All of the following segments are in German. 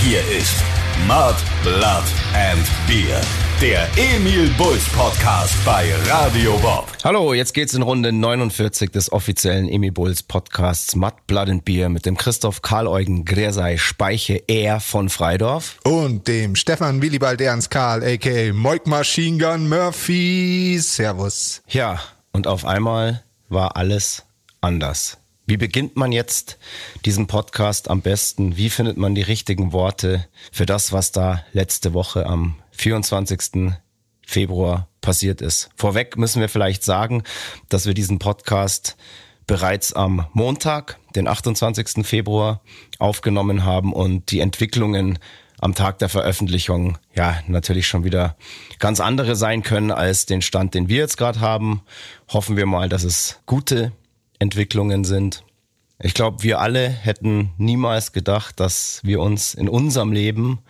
Hier ist Mud, Blood and Beer. Der Emil Bulls Podcast bei Radio Bob. Hallo, jetzt geht's in Runde 49 des offiziellen Emil Bulls Podcasts Mud, Blood and Beer mit dem Christoph Karl-Eugen Gräsei Speiche er von Freidorf. Und dem Stefan Willibald Ernst Karl, a.k.a. Moik Machine Gun Murphy. Servus. Ja, und auf einmal war alles anders. Wie beginnt man jetzt diesen Podcast am besten? Wie findet man die richtigen Worte für das, was da letzte Woche am 24. Februar passiert ist? Vorweg müssen wir vielleicht sagen, dass wir diesen Podcast bereits am Montag, den 28. Februar, aufgenommen haben und die Entwicklungen am Tag der Veröffentlichung ja natürlich schon wieder ganz andere sein können als den Stand, den wir jetzt gerade haben. Hoffen wir mal, dass es gute Entwicklungen sind. Ich glaube, wir alle hätten niemals gedacht, dass wir uns in unserem Leben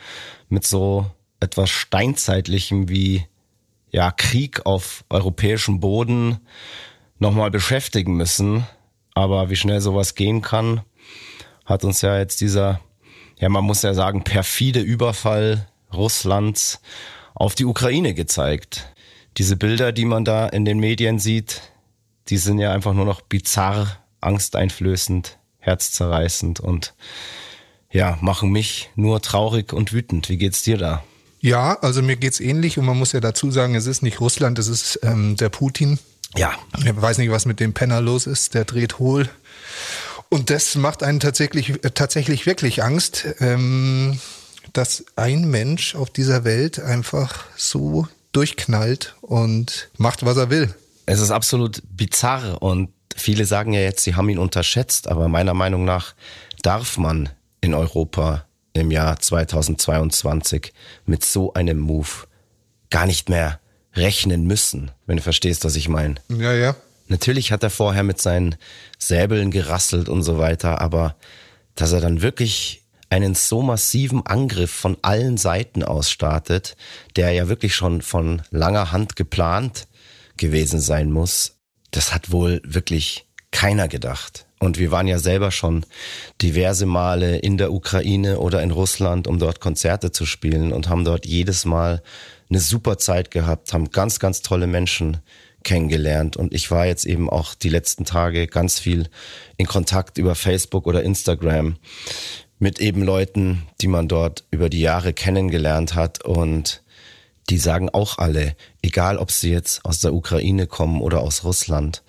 mit so etwas Steinzeitlichem wie ja, Krieg auf europäischem Boden nochmal beschäftigen müssen. Aber wie schnell sowas gehen kann, hat uns ja jetzt dieser, ja, man muss ja sagen, perfide Überfall Russlands auf die Ukraine gezeigt. Diese Bilder, die man da in den Medien sieht, die sind ja einfach nur noch bizarr, angsteinflößend, herzzerreißend und ja, machen mich nur traurig und wütend. Wie geht's dir da? Ja, also mir geht's ähnlich und man muss ja dazu sagen, es ist nicht Russland, es ist ähm, der Putin. Ja. Ich weiß nicht, was mit dem Penner los ist, der dreht hohl. Und das macht einen tatsächlich, äh, tatsächlich wirklich Angst, ähm, dass ein Mensch auf dieser Welt einfach so durchknallt und macht, was er will. Es ist absolut bizarr und viele sagen ja jetzt, sie haben ihn unterschätzt, aber meiner Meinung nach darf man in Europa im Jahr 2022 mit so einem Move gar nicht mehr rechnen müssen, wenn du verstehst, was ich meine. Ja, ja. Natürlich hat er vorher mit seinen Säbeln gerasselt und so weiter, aber dass er dann wirklich einen so massiven Angriff von allen Seiten aus startet, der ja wirklich schon von langer Hand geplant gewesen sein muss, das hat wohl wirklich keiner gedacht. Und wir waren ja selber schon diverse Male in der Ukraine oder in Russland, um dort Konzerte zu spielen und haben dort jedes Mal eine super Zeit gehabt, haben ganz, ganz tolle Menschen kennengelernt. Und ich war jetzt eben auch die letzten Tage ganz viel in Kontakt über Facebook oder Instagram mit eben Leuten, die man dort über die Jahre kennengelernt hat und die sagen auch alle, egal ob sie jetzt aus der Ukraine kommen oder aus Russland,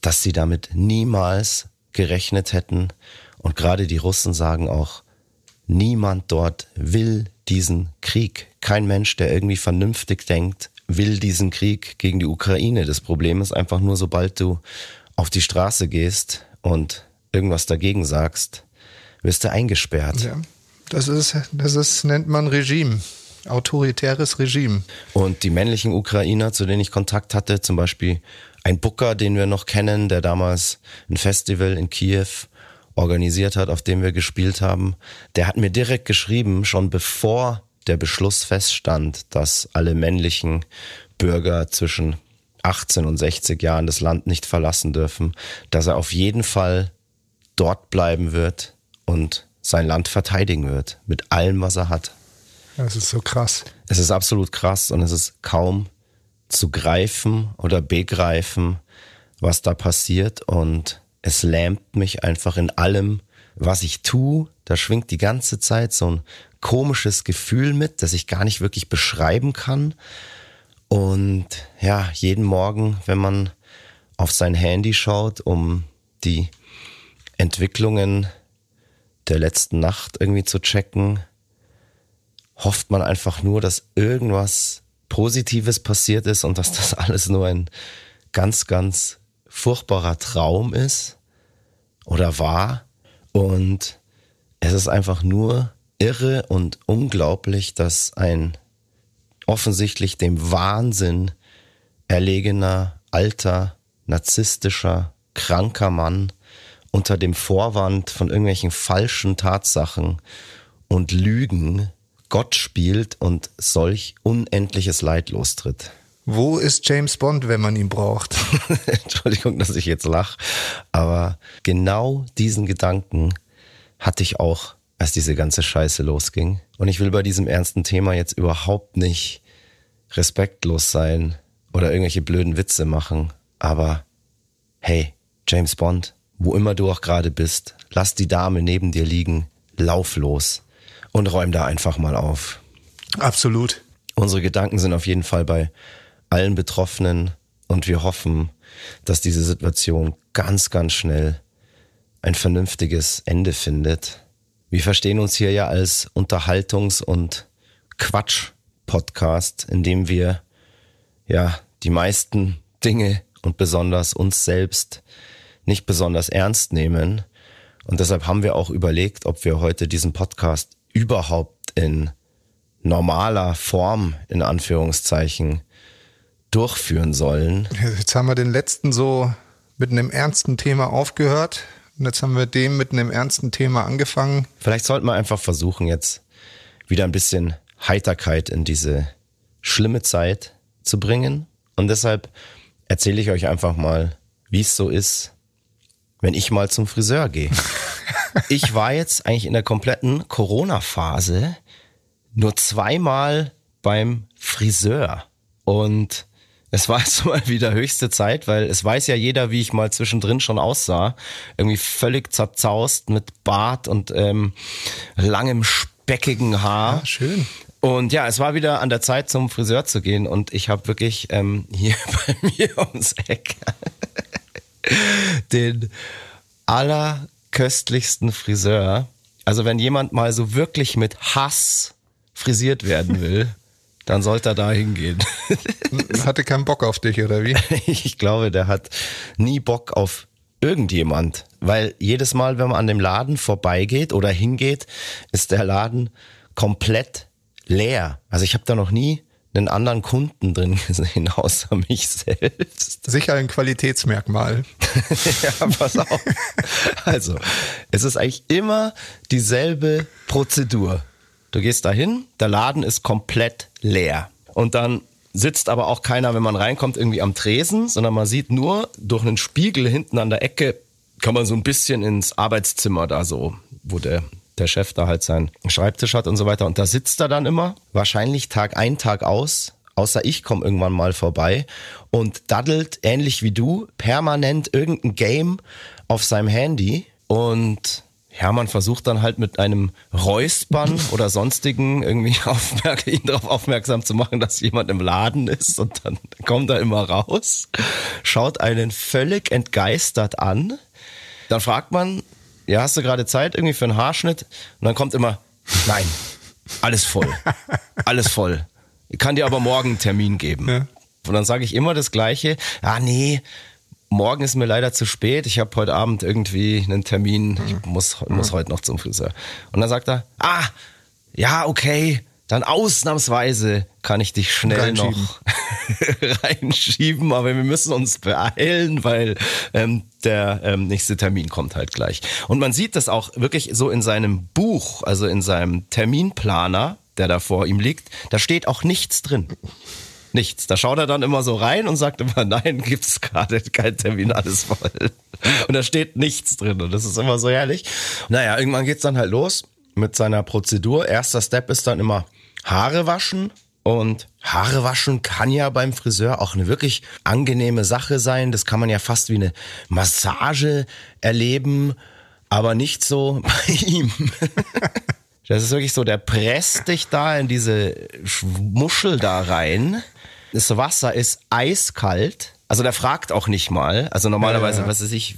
dass sie damit niemals gerechnet hätten. Und gerade die Russen sagen auch, niemand dort will diesen Krieg. Kein Mensch, der irgendwie vernünftig denkt, will diesen Krieg gegen die Ukraine. Das Problem ist einfach nur, sobald du auf die Straße gehst und irgendwas dagegen sagst, wirst du eingesperrt. Ja, das ist, das ist, nennt man Regime autoritäres Regime. Und die männlichen Ukrainer, zu denen ich Kontakt hatte, zum Beispiel ein Booker, den wir noch kennen, der damals ein Festival in Kiew organisiert hat, auf dem wir gespielt haben, der hat mir direkt geschrieben, schon bevor der Beschluss feststand, dass alle männlichen Bürger zwischen 18 und 60 Jahren das Land nicht verlassen dürfen, dass er auf jeden Fall dort bleiben wird und sein Land verteidigen wird, mit allem, was er hat. Das ist so krass. Es ist absolut krass und es ist kaum zu greifen oder begreifen, was da passiert und es lähmt mich einfach in allem, was ich tue. Da schwingt die ganze Zeit so ein komisches Gefühl mit, das ich gar nicht wirklich beschreiben kann. Und ja, jeden Morgen, wenn man auf sein Handy schaut, um die Entwicklungen der letzten Nacht irgendwie zu checken, hofft man einfach nur, dass irgendwas Positives passiert ist und dass das alles nur ein ganz, ganz furchtbarer Traum ist oder war. Und es ist einfach nur irre und unglaublich, dass ein offensichtlich dem Wahnsinn erlegener, alter, narzisstischer, kranker Mann unter dem Vorwand von irgendwelchen falschen Tatsachen und Lügen Gott spielt und solch unendliches Leid lostritt. Wo ist James Bond, wenn man ihn braucht? Entschuldigung, dass ich jetzt lache, aber genau diesen Gedanken hatte ich auch als diese ganze Scheiße losging. Und ich will bei diesem ernsten Thema jetzt überhaupt nicht respektlos sein oder irgendwelche blöden Witze machen. Aber hey, James Bond, wo immer du auch gerade bist, lass die Dame neben dir liegen, lauf los und räum da einfach mal auf. Absolut. Unsere Gedanken sind auf jeden Fall bei allen Betroffenen und wir hoffen, dass diese Situation ganz, ganz schnell ein vernünftiges Ende findet. Wir verstehen uns hier ja als Unterhaltungs- und Quatsch-Podcast, in dem wir ja die meisten Dinge und besonders uns selbst nicht besonders ernst nehmen. Und deshalb haben wir auch überlegt, ob wir heute diesen Podcast überhaupt in normaler Form, in Anführungszeichen, durchführen sollen. Jetzt haben wir den letzten so mit einem ernsten Thema aufgehört. Und jetzt haben wir dem mit einem ernsten Thema angefangen. Vielleicht sollten wir einfach versuchen, jetzt wieder ein bisschen Heiterkeit in diese schlimme Zeit zu bringen. Und deshalb erzähle ich euch einfach mal, wie es so ist, wenn ich mal zum Friseur gehe. ich war jetzt eigentlich in der kompletten Corona-Phase nur zweimal beim Friseur. Und es war jetzt mal wieder höchste Zeit, weil es weiß ja jeder, wie ich mal zwischendrin schon aussah. Irgendwie völlig zerzaust mit Bart und ähm, langem speckigen Haar. Ja, schön. Und ja, es war wieder an der Zeit, zum Friseur zu gehen. Und ich habe wirklich ähm, hier bei mir ums Eck den allerköstlichsten Friseur. Also wenn jemand mal so wirklich mit Hass frisiert werden will, dann sollte er da hingehen. Hatte keinen Bock auf dich, oder wie? Ich glaube, der hat nie Bock auf irgendjemand. Weil jedes Mal, wenn man an dem Laden vorbeigeht oder hingeht, ist der Laden komplett leer. Also ich habe da noch nie einen anderen Kunden drin gesehen, außer mich selbst. Sicher ein Qualitätsmerkmal. ja, pass auf. Also, es ist eigentlich immer dieselbe Prozedur. Du gehst dahin, der Laden ist komplett leer. Und dann sitzt aber auch keiner, wenn man reinkommt, irgendwie am Tresen, sondern man sieht nur durch einen Spiegel hinten an der Ecke, kann man so ein bisschen ins Arbeitszimmer da so, wo der der Chef da halt seinen Schreibtisch hat und so weiter. Und da sitzt er dann immer, wahrscheinlich Tag ein, Tag aus, außer ich komme irgendwann mal vorbei und daddelt, ähnlich wie du, permanent irgendein Game auf seinem Handy. Und Hermann versucht dann halt mit einem Räuspern oder sonstigen irgendwie aufmerk ihn darauf aufmerksam zu machen, dass jemand im Laden ist und dann kommt er immer raus, schaut einen völlig entgeistert an. Dann fragt man, ja, hast du gerade Zeit irgendwie für einen Haarschnitt? Und dann kommt immer, nein, alles voll, alles voll. Ich kann dir aber morgen einen Termin geben. Ja. Und dann sage ich immer das Gleiche, ah nee, morgen ist mir leider zu spät. Ich habe heute Abend irgendwie einen Termin. Ich muss, muss heute noch zum Friseur. Und dann sagt er, ah, ja, okay, dann ausnahmsweise kann ich dich schnell reinschieben. noch reinschieben, aber wir müssen uns beeilen, weil ähm, der ähm, nächste Termin kommt halt gleich. Und man sieht das auch wirklich so in seinem Buch, also in seinem Terminplaner, der da vor ihm liegt, da steht auch nichts drin. Nichts. Da schaut er dann immer so rein und sagt immer, nein, gibt's gerade kein Termin, alles voll. Und da steht nichts drin und das ist immer so herrlich. Naja, irgendwann geht's dann halt los mit seiner Prozedur. Erster Step ist dann immer Haare waschen. Und Haare waschen kann ja beim Friseur auch eine wirklich angenehme Sache sein. Das kann man ja fast wie eine Massage erleben, aber nicht so bei ihm. Das ist wirklich so, der presst dich da in diese Muschel da rein. Das Wasser ist eiskalt. Also der fragt auch nicht mal. Also normalerweise, ja, ja. was weiß ich,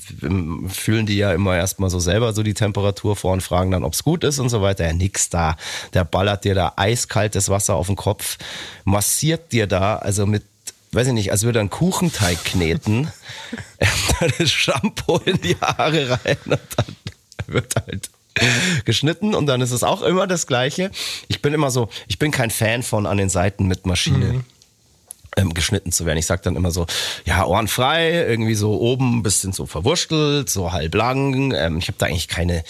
fühlen die ja immer erstmal so selber so die Temperatur vor und fragen dann, ob es gut ist und so weiter. Ja, nix da. Der ballert dir da eiskaltes Wasser auf den Kopf, massiert dir da, also mit weiß ich nicht, als würde er einen Kuchenteig kneten, das Shampoo in die Haare rein und dann wird halt geschnitten und dann ist es auch immer das Gleiche. Ich bin immer so, ich bin kein Fan von an den Seiten mit Maschine. Mhm ähm, geschnitten zu werden. Ich sag dann immer so, ja, Ohren frei, irgendwie so oben ein bisschen so verwurstelt, so halblang. Ähm, ich habe da eigentlich keine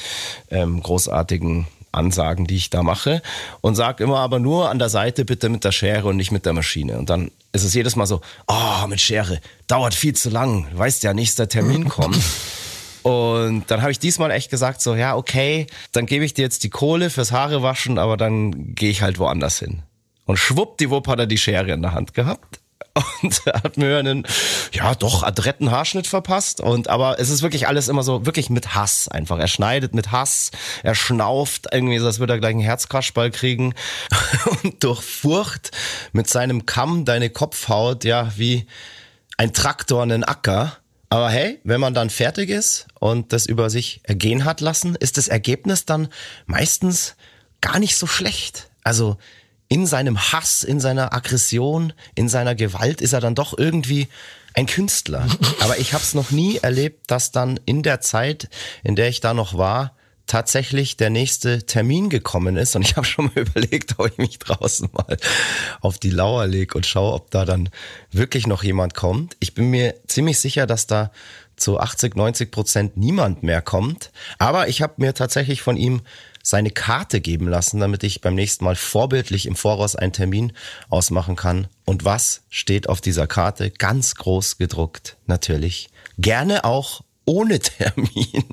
ähm, großartigen Ansagen, die ich da mache und sag immer aber nur an der Seite bitte mit der Schere und nicht mit der Maschine. Und dann ist es jedes Mal so, oh, mit Schere, dauert viel zu lang, weißt ja, nächster Termin kommt. Und dann habe ich diesmal echt gesagt, so, ja, okay, dann gebe ich dir jetzt die Kohle fürs Haare waschen, aber dann gehe ich halt woanders hin. Und schwuppdiwupp hat er die Schere in der Hand gehabt und hat mir einen, ja doch, adretten Haarschnitt verpasst. Und aber es ist wirklich alles immer so, wirklich mit Hass einfach. Er schneidet mit Hass, er schnauft irgendwie, so als würde er gleich einen Herzkraschball kriegen und durchfurcht mit seinem Kamm deine Kopfhaut, ja, wie ein Traktor einen Acker. Aber hey, wenn man dann fertig ist und das über sich ergehen hat lassen, ist das Ergebnis dann meistens gar nicht so schlecht. Also in seinem Hass, in seiner Aggression, in seiner Gewalt ist er dann doch irgendwie ein Künstler. Aber ich habe es noch nie erlebt, dass dann in der Zeit, in der ich da noch war, tatsächlich der nächste Termin gekommen ist. Und ich habe schon mal überlegt, ob ich mich draußen mal auf die Lauer lege und schaue, ob da dann wirklich noch jemand kommt. Ich bin mir ziemlich sicher, dass da zu 80, 90 Prozent niemand mehr kommt. Aber ich habe mir tatsächlich von ihm seine Karte geben lassen, damit ich beim nächsten Mal vorbildlich im Voraus einen Termin ausmachen kann. Und was steht auf dieser Karte? Ganz groß gedruckt, natürlich. Gerne auch ohne Termin.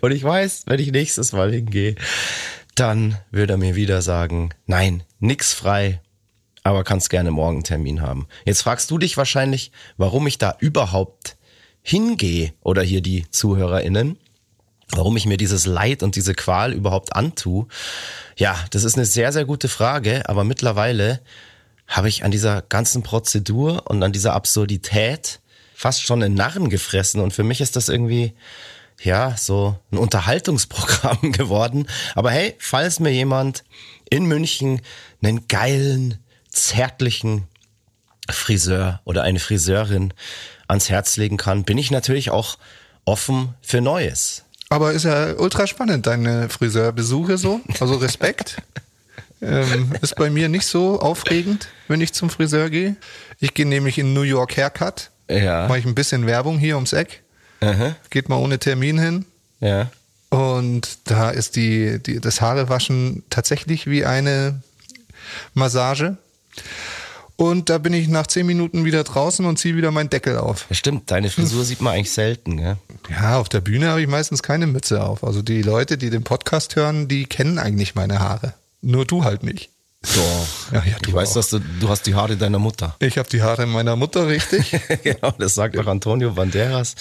Und ich weiß, wenn ich nächstes Mal hingehe, dann würde er mir wieder sagen, nein, nix frei, aber kannst gerne morgen einen Termin haben. Jetzt fragst du dich wahrscheinlich, warum ich da überhaupt hingehe oder hier die ZuhörerInnen warum ich mir dieses Leid und diese Qual überhaupt antue? Ja, das ist eine sehr, sehr gute Frage, aber mittlerweile habe ich an dieser ganzen Prozedur und an dieser Absurdität fast schon einen Narren gefressen und für mich ist das irgendwie ja, so ein Unterhaltungsprogramm geworden. Aber hey, falls mir jemand in München einen geilen, zärtlichen Friseur oder eine Friseurin ans Herz legen kann, bin ich natürlich auch offen für Neues. Aber ist ja ultra spannend, deine Friseurbesuche so. Also Respekt. ähm, ist bei mir nicht so aufregend, wenn ich zum Friseur gehe. Ich gehe nämlich in New York Haircut. Ja. Mache ich ein bisschen Werbung hier ums Eck. Aha. Geht mal ohne Termin hin. Ja. Und da ist die, die, das Haarewaschen tatsächlich wie eine Massage. Und da bin ich nach zehn Minuten wieder draußen und ziehe wieder meinen Deckel auf. Ja, stimmt, deine Frisur sieht man eigentlich selten, gell? Ja, auf der Bühne habe ich meistens keine Mütze auf. Also die Leute, die den Podcast hören, die kennen eigentlich meine Haare. Nur du halt nicht. Doch. Ja, ja, du ich weiß, dass du, du hast die Haare deiner Mutter. Ich habe die Haare meiner Mutter, richtig. genau, das sagt auch Antonio Banderas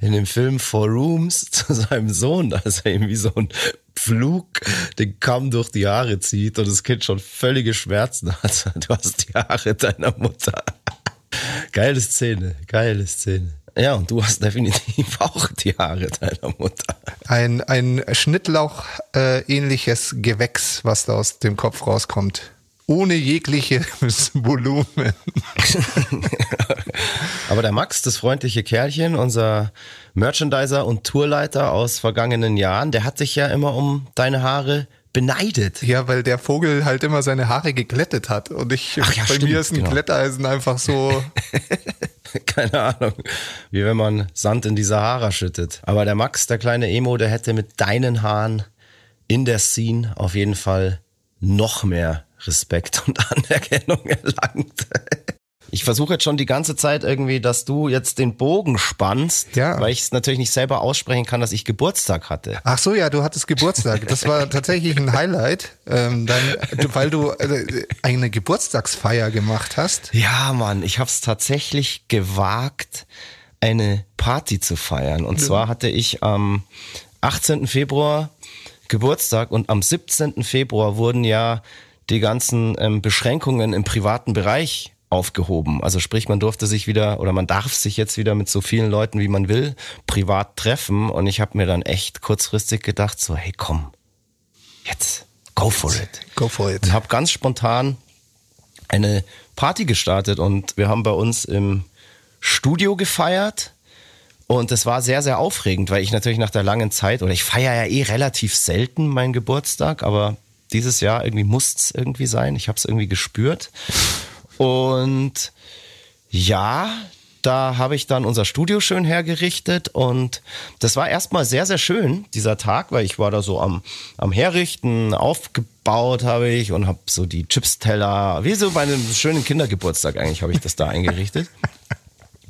in dem Film Four Rooms zu seinem Sohn, dass er ihm wie so ein Pflug den Kamm durch die Haare zieht und das Kind schon völlige Schmerzen hat. Du hast die Haare deiner Mutter. Geile Szene, geile Szene. Ja, und du hast definitiv auch die Haare deiner Mutter. Ein, ein Schnittlauch-ähnliches äh, Gewächs, was da aus dem Kopf rauskommt. Ohne jegliches Volumen. Aber der Max, das freundliche Kerlchen, unser Merchandiser und Tourleiter aus vergangenen Jahren, der hat sich ja immer um deine Haare beneidet. Ja, weil der Vogel halt immer seine Haare geglättet hat. Und ich, ja, bei stimmt, mir ist ein genau. Glätteisen einfach so. Keine Ahnung. Wie wenn man Sand in die Sahara schüttet. Aber der Max, der kleine Emo, der hätte mit deinen Haaren in der Scene auf jeden Fall noch mehr Respekt und Anerkennung erlangt. Ich versuche jetzt schon die ganze Zeit irgendwie, dass du jetzt den Bogen spannst, ja. weil ich es natürlich nicht selber aussprechen kann, dass ich Geburtstag hatte. Ach so, ja, du hattest Geburtstag. Das war tatsächlich ein Highlight, ähm, dann, weil du äh, eine Geburtstagsfeier gemacht hast. Ja, Mann, ich habe es tatsächlich gewagt, eine Party zu feiern. Und ja. zwar hatte ich am 18. Februar Geburtstag und am 17. Februar wurden ja die ganzen ähm, Beschränkungen im privaten Bereich aufgehoben. Also sprich, man durfte sich wieder oder man darf sich jetzt wieder mit so vielen Leuten, wie man will, privat treffen. Und ich habe mir dann echt kurzfristig gedacht, so, hey komm, jetzt, go for it. Go for it. Und habe ganz spontan eine Party gestartet und wir haben bei uns im Studio gefeiert. Und es war sehr, sehr aufregend, weil ich natürlich nach der langen Zeit, oder ich feiere ja eh relativ selten meinen Geburtstag, aber dieses Jahr irgendwie muss es irgendwie sein. Ich habe es irgendwie gespürt. Und ja, da habe ich dann unser Studio schön hergerichtet und das war erstmal sehr, sehr schön, dieser Tag, weil ich war da so am, am Herrichten, aufgebaut habe ich und habe so die Chipsteller, wie so bei einem schönen Kindergeburtstag eigentlich habe ich das da eingerichtet.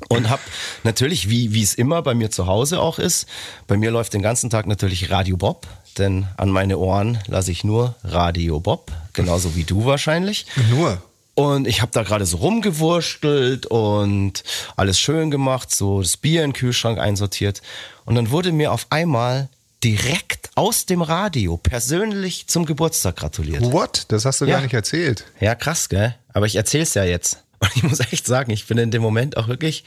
Und hab natürlich, wie wie es immer bei mir zu Hause auch ist, bei mir läuft den ganzen Tag natürlich Radio Bob, denn an meine Ohren lasse ich nur Radio Bob, genauso wie du wahrscheinlich. Nur. Und ich habe da gerade so rumgewurstelt und alles schön gemacht, so das Bier in den Kühlschrank einsortiert. Und dann wurde mir auf einmal direkt aus dem Radio persönlich zum Geburtstag gratuliert. What? Das hast du Ja. gar nicht erzählt. Ja, krass, gell? Aber ich erzähl's ja jetzt. Und ich muss echt sagen, ich bin in dem Moment auch wirklich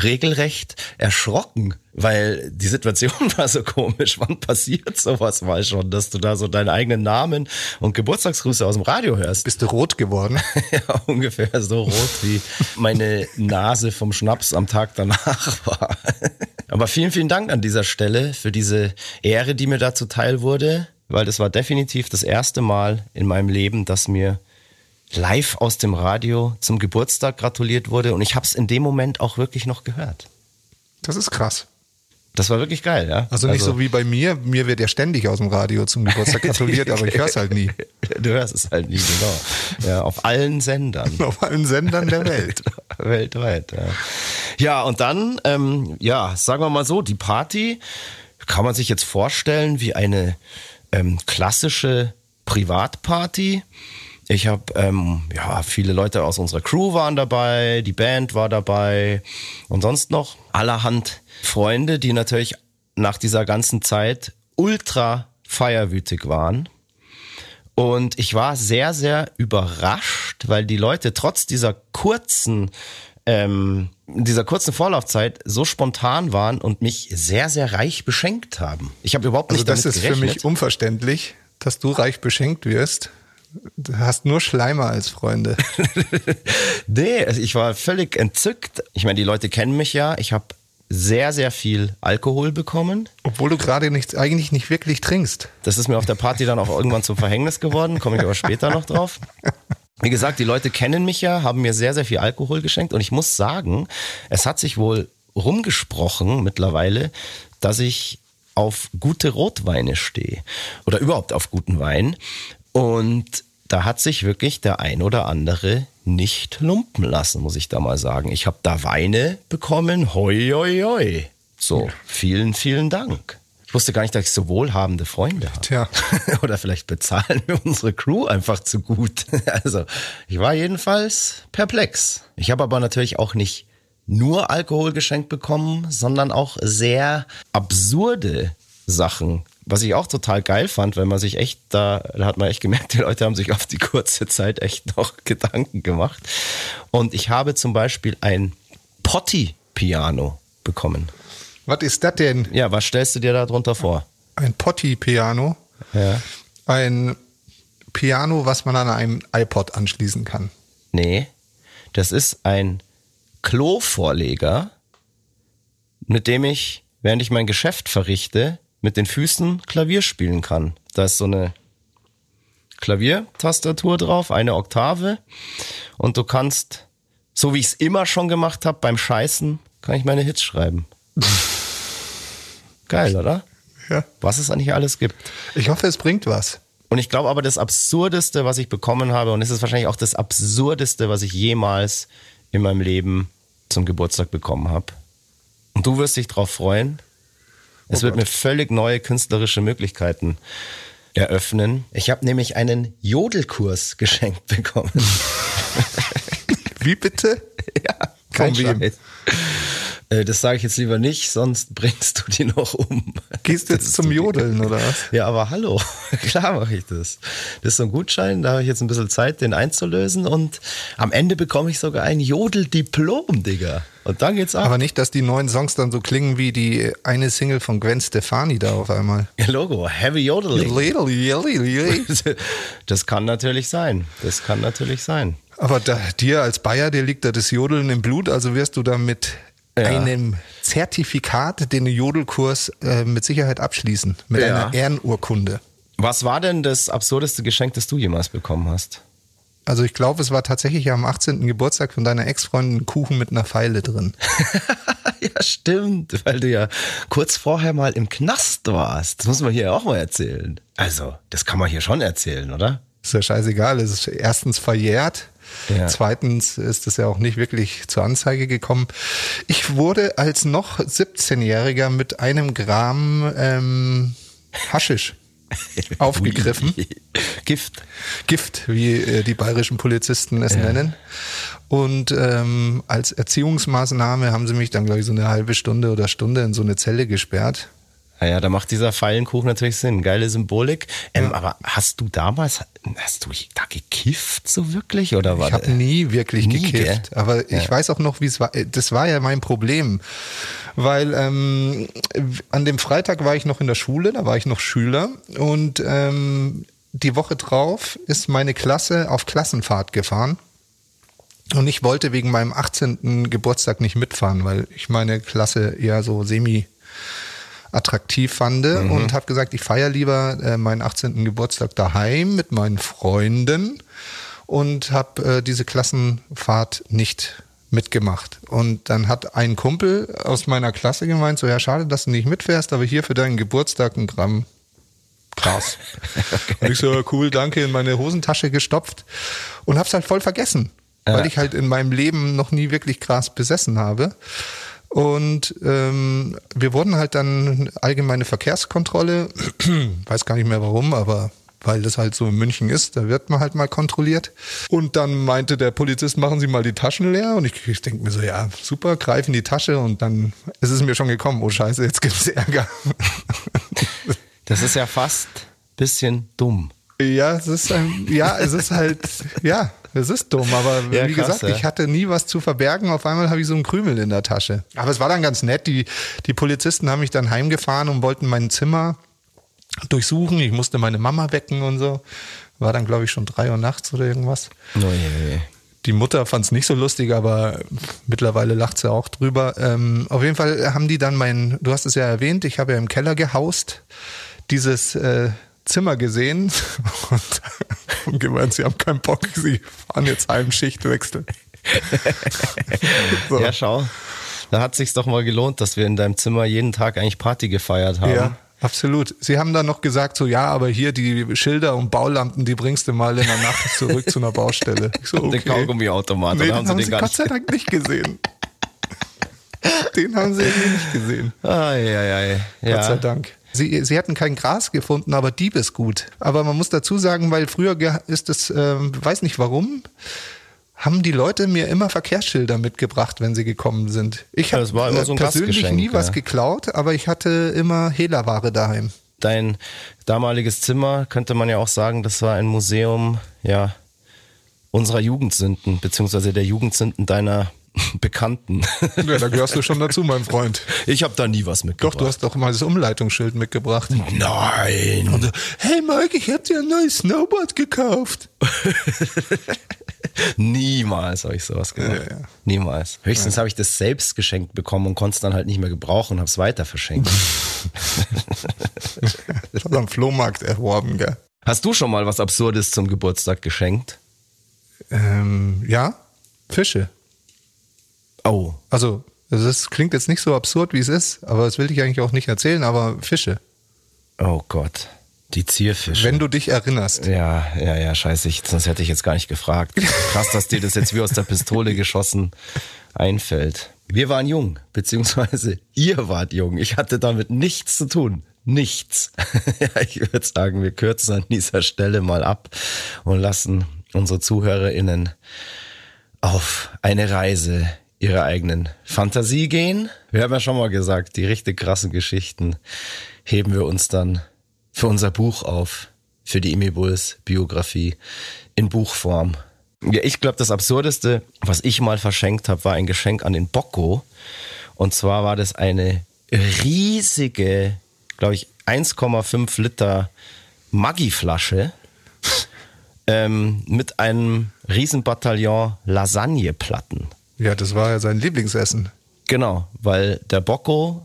regelrecht erschrocken, weil die Situation war so komisch. Wann passiert sowas mal schon, dass du da so deinen eigenen Namen und Geburtstagsgrüße aus dem Radio hörst? Bist du rot geworden? Ja, ungefähr so rot wie meine Nase vom Schnaps am Tag danach war. Aber vielen, vielen Dank an dieser Stelle für diese Ehre, die mir da zuteil wurde, weil das war definitiv das erste Mal in meinem Leben, dass mir live aus dem Radio zum Geburtstag gratuliert wurde und ich habe es in dem Moment auch wirklich noch gehört. Das ist krass. Das war wirklich geil, ja. Also nicht so wie bei mir. Mir wird ja ständig aus dem Radio zum Geburtstag gratuliert, aber ich höre es halt nie. Du hörst es halt nie, genau. Ja, auf allen Sendern. Auf allen Sendern der Welt. Weltweit, ja. Ja, und dann, ähm, ja, sagen wir mal so, die Party kann man sich jetzt vorstellen wie eine ähm, klassische Privatparty. Ich habe, ähm, ja, viele Leute aus unserer Crew waren dabei, die Band war dabei und sonst noch allerhand Freunde, die natürlich nach dieser ganzen Zeit ultra feierwütig waren. Und ich war sehr, sehr überrascht, weil die Leute trotz dieser kurzen, ähm, dieser kurzen Vorlaufzeit so spontan waren und mich sehr, sehr reich beschenkt haben. Ich habe überhaupt Also nicht das damit ist gerechnet. für mich unverständlich, dass du reich beschenkt wirst. Du hast nur Schleimer als Freunde. Nee, also ich war völlig entzückt. Ich meine, die Leute kennen mich ja. Ich habe sehr, sehr viel Alkohol bekommen. Obwohl du gerade nicht, eigentlich nicht wirklich trinkst. Das ist mir auf der Party dann auch irgendwann zum Verhängnis geworden, komme ich aber später noch drauf. Wie gesagt, die Leute kennen mich ja, haben mir sehr, sehr viel Alkohol geschenkt und ich muss sagen, es hat sich wohl rumgesprochen mittlerweile, dass ich auf gute Rotweine stehe oder überhaupt auf guten Wein. Und da hat sich wirklich der ein oder andere nicht lumpen lassen, muss ich da mal sagen. Ich habe da Weine bekommen, hoi, hoi, hoi. So, vielen, vielen Dank. Ich wusste gar nicht, dass ich so wohlhabende Freunde habe. Tja. Oder vielleicht bezahlen wir unsere Crew einfach zu gut. Also, ich war jedenfalls perplex. Ich habe aber natürlich auch nicht nur Alkohol geschenkt bekommen, sondern auch sehr absurde Sachen. Was ich auch total geil fand, wenn man sich echt da, da hat man echt gemerkt, die Leute haben sich auf die kurze Zeit echt noch Gedanken gemacht. Und ich habe zum Beispiel ein Potti-Piano bekommen. Was ist das denn? Ja, was stellst du dir da drunter vor? Ein Potti-Piano. Ja. Ein Piano, was man an einem iPod anschließen kann. Nee, das ist ein Klovorleger, mit dem ich, während ich mein Geschäft verrichte, mit den Füßen Klavier spielen kann. Da ist so eine Klaviertastatur drauf, eine Oktave und du kannst, so wie ich es immer schon gemacht habe, beim Scheißen, kann ich meine Hits schreiben. Geil, oder? Ja. Was es eigentlich alles gibt. Ich hoffe, es bringt was. Und ich glaube aber, das Absurdeste, was ich bekommen habe, und es ist wahrscheinlich auch das Absurdeste, was ich jemals in meinem Leben zum Geburtstag bekommen habe. Und du wirst dich drauf freuen. Es Oh wird Gott. mir völlig neue künstlerische Möglichkeiten eröffnen. Ich habe nämlich einen Jodelkurs geschenkt bekommen. Wie bitte? ja, Von kein wem? Scheiß. Äh, Das sage ich jetzt lieber nicht, sonst bringst du die noch um. Gehst du jetzt zum Jodeln oder was? Ja, aber hallo, klar mache ich das. Das ist so ein Gutschein, da habe ich jetzt ein bisschen Zeit, den einzulösen und am Ende bekomme ich sogar ein Jodeldiplom, Digga. Und dann geht's ab. Aber nicht, dass die neuen Songs dann so klingen wie die eine Single von Gwen Stefani da auf einmal. Ihr Logo, Heavy Jodeling. Aber Das kann natürlich sein. Das kann natürlich sein. da, dir als Bayer, dir liegt da das Jodeln im Blut, also wirst du da mit Ja. einem Zertifikat den Jodelkurs äh, mit Sicherheit abschließen. Mit Ja. einer Ehrenurkunde. Was war denn das absurdeste Geschenk, das du jemals bekommen hast? Also ich glaube, es war tatsächlich am 18. Geburtstag von deiner Ex-Freundin ein Kuchen mit einer Pfeile drin. ja, stimmt, weil du ja kurz vorher mal im Knast warst. Das muss man hier auch mal erzählen. Also, das kann man hier schon erzählen, oder? Ist ja scheißegal, es ist erstens verjährt Ja. Zweitens ist es ja auch nicht wirklich zur Anzeige gekommen. Ich wurde als noch 17-Jähriger mit einem Gramm ähm, Haschisch aufgegriffen. Gift. Gift, wie äh, die bayerischen Polizisten es ja. nennen. Und ähm, als Erziehungsmaßnahme haben sie mich dann, glaube ich, so eine halbe Stunde oder Stunde in so eine Zelle gesperrt. Naja, da macht dieser Pfeilenkuchen natürlich Sinn. Geile Symbolik. Ähm, ja. Aber hast du damals, hast du da gekifft so wirklich? Oder war ich habe nie wirklich nie, gekifft. Gell? Aber ja. ich weiß auch noch, wie es war. Das war ja mein Problem. Weil ähm, an dem Freitag war ich noch in der Schule, da war ich noch Schüler. Und ähm, die Woche drauf ist meine Klasse auf Klassenfahrt gefahren. Und ich wollte wegen meinem 18. Geburtstag nicht mitfahren, weil ich meine Klasse eher so semi attraktiv fand mhm. und habe gesagt, ich feiere lieber äh, meinen 18. Geburtstag daheim mit meinen Freunden und habe äh, diese Klassenfahrt nicht mitgemacht. Und dann hat ein Kumpel aus meiner Klasse gemeint, so ja, schade, dass du nicht mitfährst, aber hier für deinen Geburtstag ein Gramm Gras. okay. Und ich so, cool, danke, in meine Hosentasche gestopft und hab's halt voll vergessen, ja. weil ich halt in meinem Leben noch nie wirklich Gras besessen habe. Und ähm, wir wurden halt dann allgemeine Verkehrskontrolle, weiß gar nicht mehr warum, aber weil das halt so in München ist, da wird man halt mal kontrolliert. Und dann meinte der Polizist, machen Sie mal die Taschen leer. Und ich, ich denke mir so, ja, super, greif in die Tasche und dann ist es mir schon gekommen, oh scheiße, jetzt gibt's Ärger. Das ist ja fast bisschen dumm. Ja, es ist ein, ja, es ist halt, ja, es ist dumm, aber ja, wie krass, gesagt, ja. ich hatte nie was zu verbergen. Auf einmal habe ich so einen Krümel in der Tasche. Aber es war dann ganz nett. Die, die Polizisten haben mich dann heimgefahren und wollten mein Zimmer durchsuchen. Ich musste meine Mama wecken und so. War dann, glaube ich, schon drei Uhr nachts oder irgendwas. Oh, je, je. Die Mutter fand es nicht so lustig, aber mittlerweile lacht sie auch drüber. Ähm, auf jeden Fall haben die dann mein, du hast es ja erwähnt, ich habe ja im Keller gehaust, dieses äh, Zimmer gesehen und und gemeint, sie haben keinen Bock, sie fahren jetzt einen Schichtwechsel. so. Ja, schau. Da hat sich's doch mal gelohnt, dass wir in deinem Zimmer jeden Tag eigentlich Party gefeiert haben. Ja, absolut. Sie haben dann noch gesagt, so ja, aber hier die Schilder und Baulampen, die bringst du mal in der Nacht zurück zu einer Baustelle. Ich so, okay. Den Kaugummiautomat. Nee, den haben, haben sie, den Gott sei Dank nicht gesehen. den haben sie irgendwie nicht gesehen. Ai, ai, ai. Ja. Gott sei Dank. Sie, sie hatten kein Gras gefunden, aber Diebesgut. Aber man muss dazu sagen, weil früher ist es, äh, weiß nicht warum, haben die Leute mir immer Verkehrsschilder mitgebracht, wenn sie gekommen sind. Ich habe ja, so persönlich nie ja. was geklaut, aber ich hatte immer Hehlerware daheim. Dein damaliges Zimmer könnte man ja auch sagen, das war ein Museum, ja, unserer Jugendsünden, beziehungsweise der Jugendsünden deiner Bekannten. Ja, da gehörst du schon dazu, mein Freund. Ich habe da nie was mitgebracht. Doch, du hast doch mal das Umleitungsschild mitgebracht. Nein. Und, hey Mike, ich habe dir ein neues Snowboard gekauft. Niemals habe ich sowas gemacht. Ja, ja. Niemals. Höchstens habe ich das selbst geschenkt bekommen und konnte es dann halt nicht mehr gebrauchen und habe es weiter verschenkt. das hat am Flohmarkt erworben, gell? Hast du schon mal was Absurdes zum Geburtstag geschenkt? Ähm, ja, Fische. Oh. Also, das klingt jetzt nicht so absurd, wie es ist, aber das will ich eigentlich auch nicht erzählen, aber Fische. Oh Gott. Die Zierfische. Wenn du dich erinnerst. Ja, ja, ja, scheiße, ich, sonst hätte ich jetzt gar nicht gefragt. Krass, dass dir das jetzt wie aus der Pistole geschossen einfällt. Wir waren jung, beziehungsweise ihr wart jung. Ich hatte damit nichts zu tun. Nichts. ja, ich würde sagen, wir kürzen an dieser Stelle mal ab und lassen unsere ZuhörerInnen auf eine Reise ihrer eigenen Fantasie gehen. Wir haben ja schon mal gesagt, die richtig krassen Geschichten heben wir uns dann für unser Buch auf, für die Emil Bulls Biografie in Buchform. Ja, ich glaube, das Absurdeste, was ich mal verschenkt habe, war ein Geschenk an den Bocco. Und zwar war das eine riesige, glaube ich, 1,5 Liter Maggi-Flasche ähm, mit einem Riesenbataillon Lasagneplatten. Ja, das war ja sein Lieblingsessen. Genau, weil der Bocco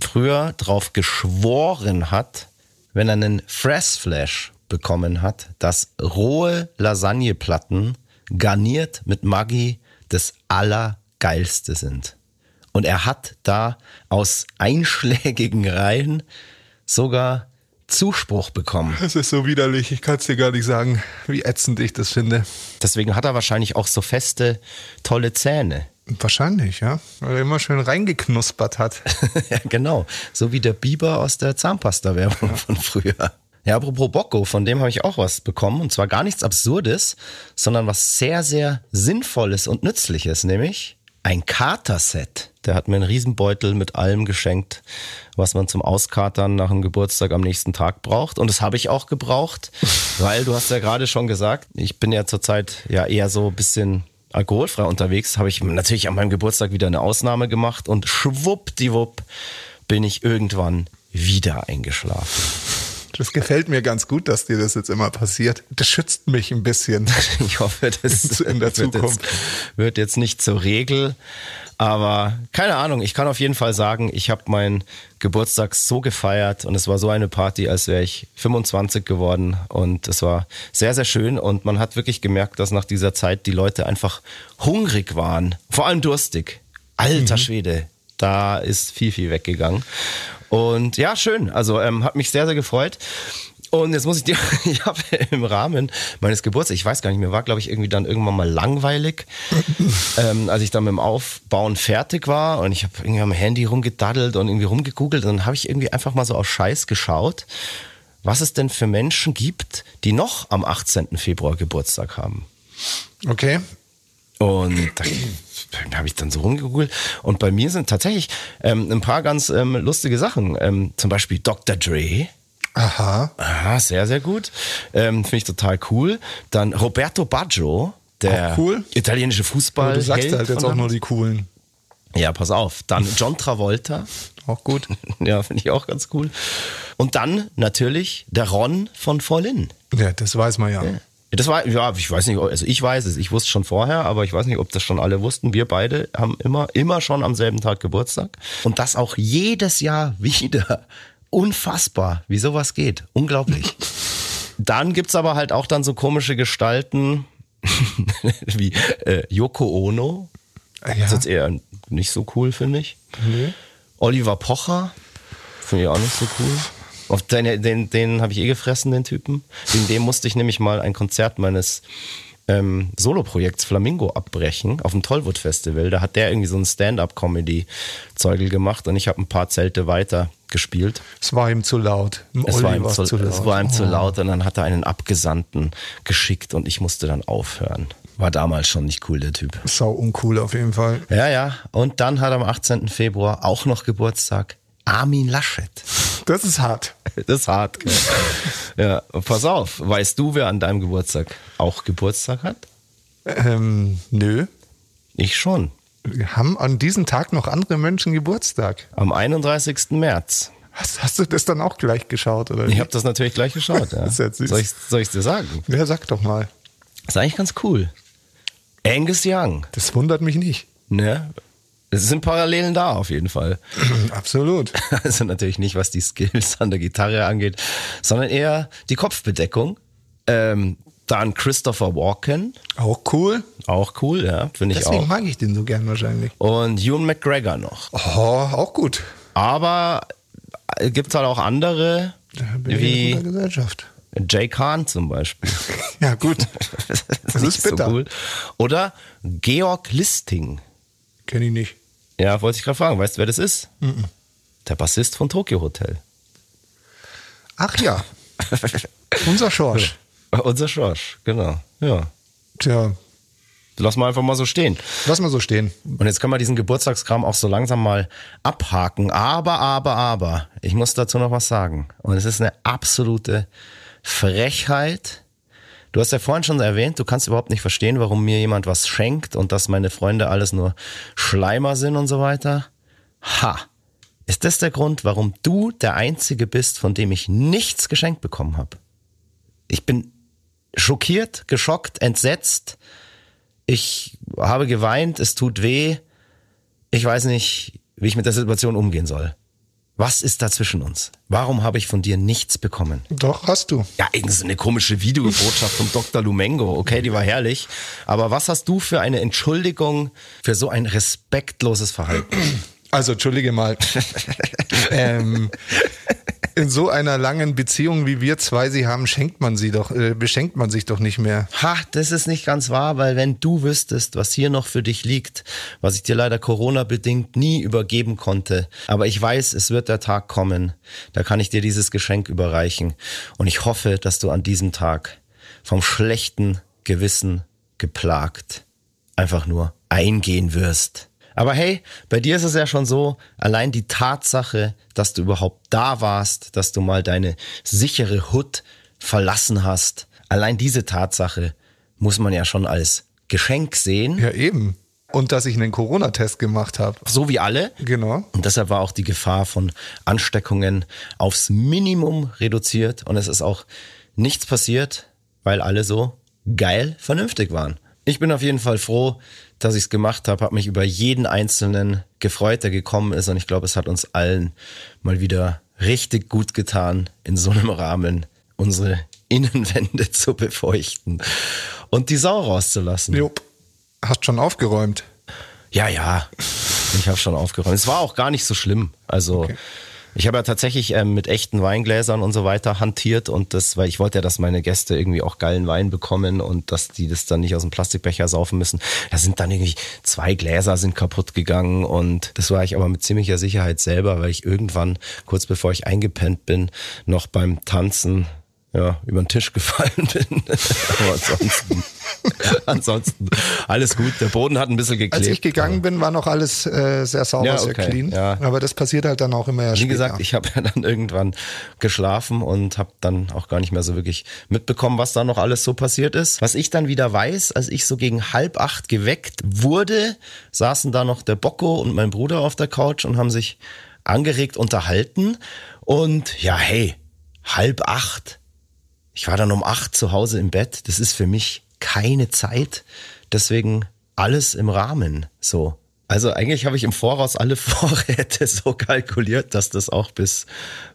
früher drauf geschworen hat, wenn er einen Fressflash bekommen hat, dass rohe Lasagneplatten garniert mit Maggi das Allergeilste sind. Und er hat da aus einschlägigen Reihen sogar Zuspruch bekommen. Das ist so widerlich. Ich kann es dir gar nicht sagen, wie ätzend ich das finde. Deswegen hat er wahrscheinlich auch so feste, tolle Zähne. Wahrscheinlich, ja. Weil er immer schön reingeknuspert hat. ja, genau. So wie der Biber aus der Zahnpasta-Werbung von früher. Ja, apropos Bocco, von dem habe ich auch was bekommen. Und zwar gar nichts Absurdes, sondern was sehr, sehr Sinnvolles und Nützliches, nämlich ein Katerset. Der hat mir einen Riesenbeutel mit allem geschenkt, was man zum Auskatern nach dem Geburtstag am nächsten Tag braucht. Und das habe ich auch gebraucht, weil du hast ja gerade schon gesagt, ich bin ja zurzeit ja eher so ein bisschen alkoholfrei unterwegs, habe ich natürlich an meinem Geburtstag wieder eine Ausnahme gemacht und schwuppdiwupp bin ich irgendwann wieder eingeschlafen. Das gefällt mir ganz gut, dass dir das jetzt immer passiert. Das schützt mich ein bisschen. Ich hoffe, das in der wird Zukunft. jetzt, wird jetzt nicht zur Regel. Aber keine Ahnung, ich kann auf jeden Fall sagen, ich habe meinen Geburtstag so gefeiert und es war so eine Party, als wäre ich 25 geworden und es war sehr, sehr schön und man hat wirklich gemerkt, dass nach dieser Zeit die Leute einfach hungrig waren, vor allem durstig. Alter Schwede, da ist viel, viel weggegangen. Und ja, schön. Also ähm, hat mich sehr, sehr gefreut. Und jetzt muss ich dir, ich habe im Rahmen meines Geburtstags, ich weiß gar nicht, mir war, glaube ich, irgendwie dann irgendwann mal langweilig, ähm, als ich dann mit dem Aufbauen fertig war und ich habe irgendwie am Handy rumgedaddelt und irgendwie rumgegoogelt und dann habe ich irgendwie einfach mal so aus Scheiß geschaut, was es denn für Menschen gibt, die noch am 18. Februar Geburtstag haben. Okay. Und da habe ich dann so rumgegoogelt. Und bei mir sind tatsächlich ähm, ein paar ganz ähm, lustige Sachen. Ähm, zum Beispiel Dr. Dre. Aha. Ah, sehr, sehr gut. Ähm, Finde ich total cool. Dann Roberto Baggio, der cool. italienische Fußball. du sagst halt jetzt auch nur die coolen. Ja, pass auf. Dann John Travolta. Auch gut. ja, finde ich auch ganz cool. Und dann natürlich der Ron von Vorlin. Ja, das weiß man ja. Das war, ja, ich weiß nicht, also ich weiß es, ich wusste schon vorher, aber ich weiß nicht, ob das schon alle wussten. Wir beide haben immer, immer schon am selben Tag Geburtstag. Und das auch jedes Jahr wieder. Unfassbar, wie sowas geht. Unglaublich. Dann gibt's aber halt auch dann so komische Gestalten wie äh, Yoko Ono. Das ist Ja. jetzt eher nicht so cool, finde ich. Oliver Pocher, finde ich auch nicht so cool. Auf den den, den habe ich eh gefressen, den Typen. Wegen dem musste ich nämlich mal ein Konzert meines ähm, Soloprojekts Flamingo abbrechen auf dem Tollwood Festival. Da hat der irgendwie so ein Stand-up-Comedy-Zeugel gemacht und ich habe ein paar Zelte weiter gespielt. Es war ihm zu laut. Es Olli war, ihm zu, zu laut. es war ihm zu laut und dann hat er einen Abgesandten geschickt und ich musste dann aufhören. War damals schon nicht cool, der Typ. Sau uncool auf jeden Fall. Ja, ja. Und dann hat am 18. Februar auch noch Geburtstag Armin Laschet. Das ist hart. Das ist hart, gell? Ja, pass auf. Weißt du, wer an deinem Geburtstag auch Geburtstag hat? Ähm, nö. Ich schon. Haben an diesem Tag noch andere Menschen Geburtstag. Am 31. März. Hast, hast du das dann auch gleich geschaut, oder? Ich habe das natürlich gleich geschaut. Ja. Das ist ja. Soll ich ich's dir sagen? Ja, sag doch mal. Das ist eigentlich ganz cool. Angus Young. Das wundert mich nicht. Ne? Es sind Parallelen da auf jeden Fall. Absolut. Also natürlich nicht, was die Skills an der Gitarre angeht, sondern eher die Kopfbedeckung. Ähm, dann Christopher Walken, Auch cool. auch cool, ja, finde ich Deswegen auch. mag ich den so gern wahrscheinlich. Und Ewan McGregor noch. Oh, auch gut. Aber gibt es halt auch andere, wie Gesellschaft. Jay Kahn zum Beispiel. Ja, gut. das ist bitter. Oder Georg Listing. Kenn ich nicht. Ja, wollte ich gerade fragen. Weißt du, wer das ist? Der Bassist von Tokyo Hotel. Ach ja. Unser Schorsch. Unser Schorsch, genau. Ja. Tja, Lass mal einfach mal so stehen. lass mal so stehen. Und jetzt können wir diesen Geburtstagskram auch so langsam mal abhaken. Aber, aber, aber, ich muss dazu noch was sagen. Und es ist eine absolute Frechheit. Du hast ja vorhin schon erwähnt, du kannst überhaupt nicht verstehen, warum mir jemand was schenkt und dass meine Freunde alles nur Schleimer sind und so weiter. Ha! Ist das der Grund, warum du der Einzige bist, von dem ich nichts geschenkt bekommen habe? Ich bin schockiert, geschockt, entsetzt. Ich habe geweint, es tut weh. Ich weiß nicht, wie ich mit der Situation umgehen soll. Was ist da zwischen uns? Warum habe ich von dir nichts bekommen? Doch, hast du. Ja, irgend so eine komische Videobotschaft vom Dr. Lumengo. Okay, die war herrlich. Aber was hast du für eine Entschuldigung für so ein respektloses Verhalten? Also, entschuldige mal. ähm, in so einer langen Beziehung, wie wir zwei sie haben, schenkt man sie doch, äh, beschenkt man sich doch nicht mehr. Ha, das ist nicht ganz wahr, weil wenn du wüsstest, was hier noch für dich liegt, was ich dir leider Corona-bedingt nie übergeben konnte, aber ich weiß, es wird der Tag kommen, da kann ich dir dieses Geschenk überreichen. Und ich hoffe, dass du an diesem Tag vom schlechten Gewissen geplagt einfach nur eingehen wirst. Aber hey, bei dir ist es ja schon so, allein die Tatsache, dass du überhaupt da warst, dass du mal deine sichere Hut verlassen hast, allein diese Tatsache muss man ja schon als Geschenk sehen. Ja, eben. Und dass ich einen Corona-Test gemacht habe. So wie alle. Genau. Und deshalb war auch die Gefahr von Ansteckungen aufs Minimum reduziert. Und es ist auch nichts passiert, weil alle so geil vernünftig waren. Ich bin auf jeden Fall froh, dass ich es gemacht habe, habe mich über jeden einzelnen gefreut, der gekommen ist. Und ich glaube, es hat uns allen mal wieder richtig gut getan, in so einem Rahmen unsere Innenwände zu befeuchten und die Sau rauszulassen. Jupp. Hast schon aufgeräumt. Ja, ja. Ich habe schon aufgeräumt. Es war auch gar nicht so schlimm. Also Okay. Ich habe ja tatsächlich ähm, mit echten Weingläsern und so weiter hantiert und das, weil ich wollte ja, dass meine Gäste irgendwie auch geilen Wein bekommen und dass die das dann nicht aus dem Plastikbecher saufen müssen. Da sind dann irgendwie zwei Gläser sind kaputt gegangen und das war ich aber mit ziemlicher Sicherheit selber, weil ich irgendwann kurz bevor ich eingepennt bin noch beim Tanzen ja, über den Tisch gefallen bin. aber ansonsten, ansonsten alles gut. Der Boden hat ein bisschen geklebt. Als ich gegangen bin, war noch alles äh, sehr sauber, Ja, sehr okay, clean. ja. Aber das passiert halt dann auch immer ja Wie später. gesagt, ich habe ja dann irgendwann geschlafen und habe dann auch gar nicht mehr so wirklich mitbekommen, was da noch alles so passiert ist. Was ich dann wieder weiß, als ich so gegen halb acht geweckt wurde, saßen da noch der Bocco und mein Bruder auf der Couch und haben sich angeregt unterhalten. Und ja, hey, halb acht. Ich war dann um acht zu Hause im Bett. Das ist für mich keine Zeit. Deswegen alles im Rahmen. So. Also eigentlich habe ich im Voraus alle Vorräte so kalkuliert, dass das auch bis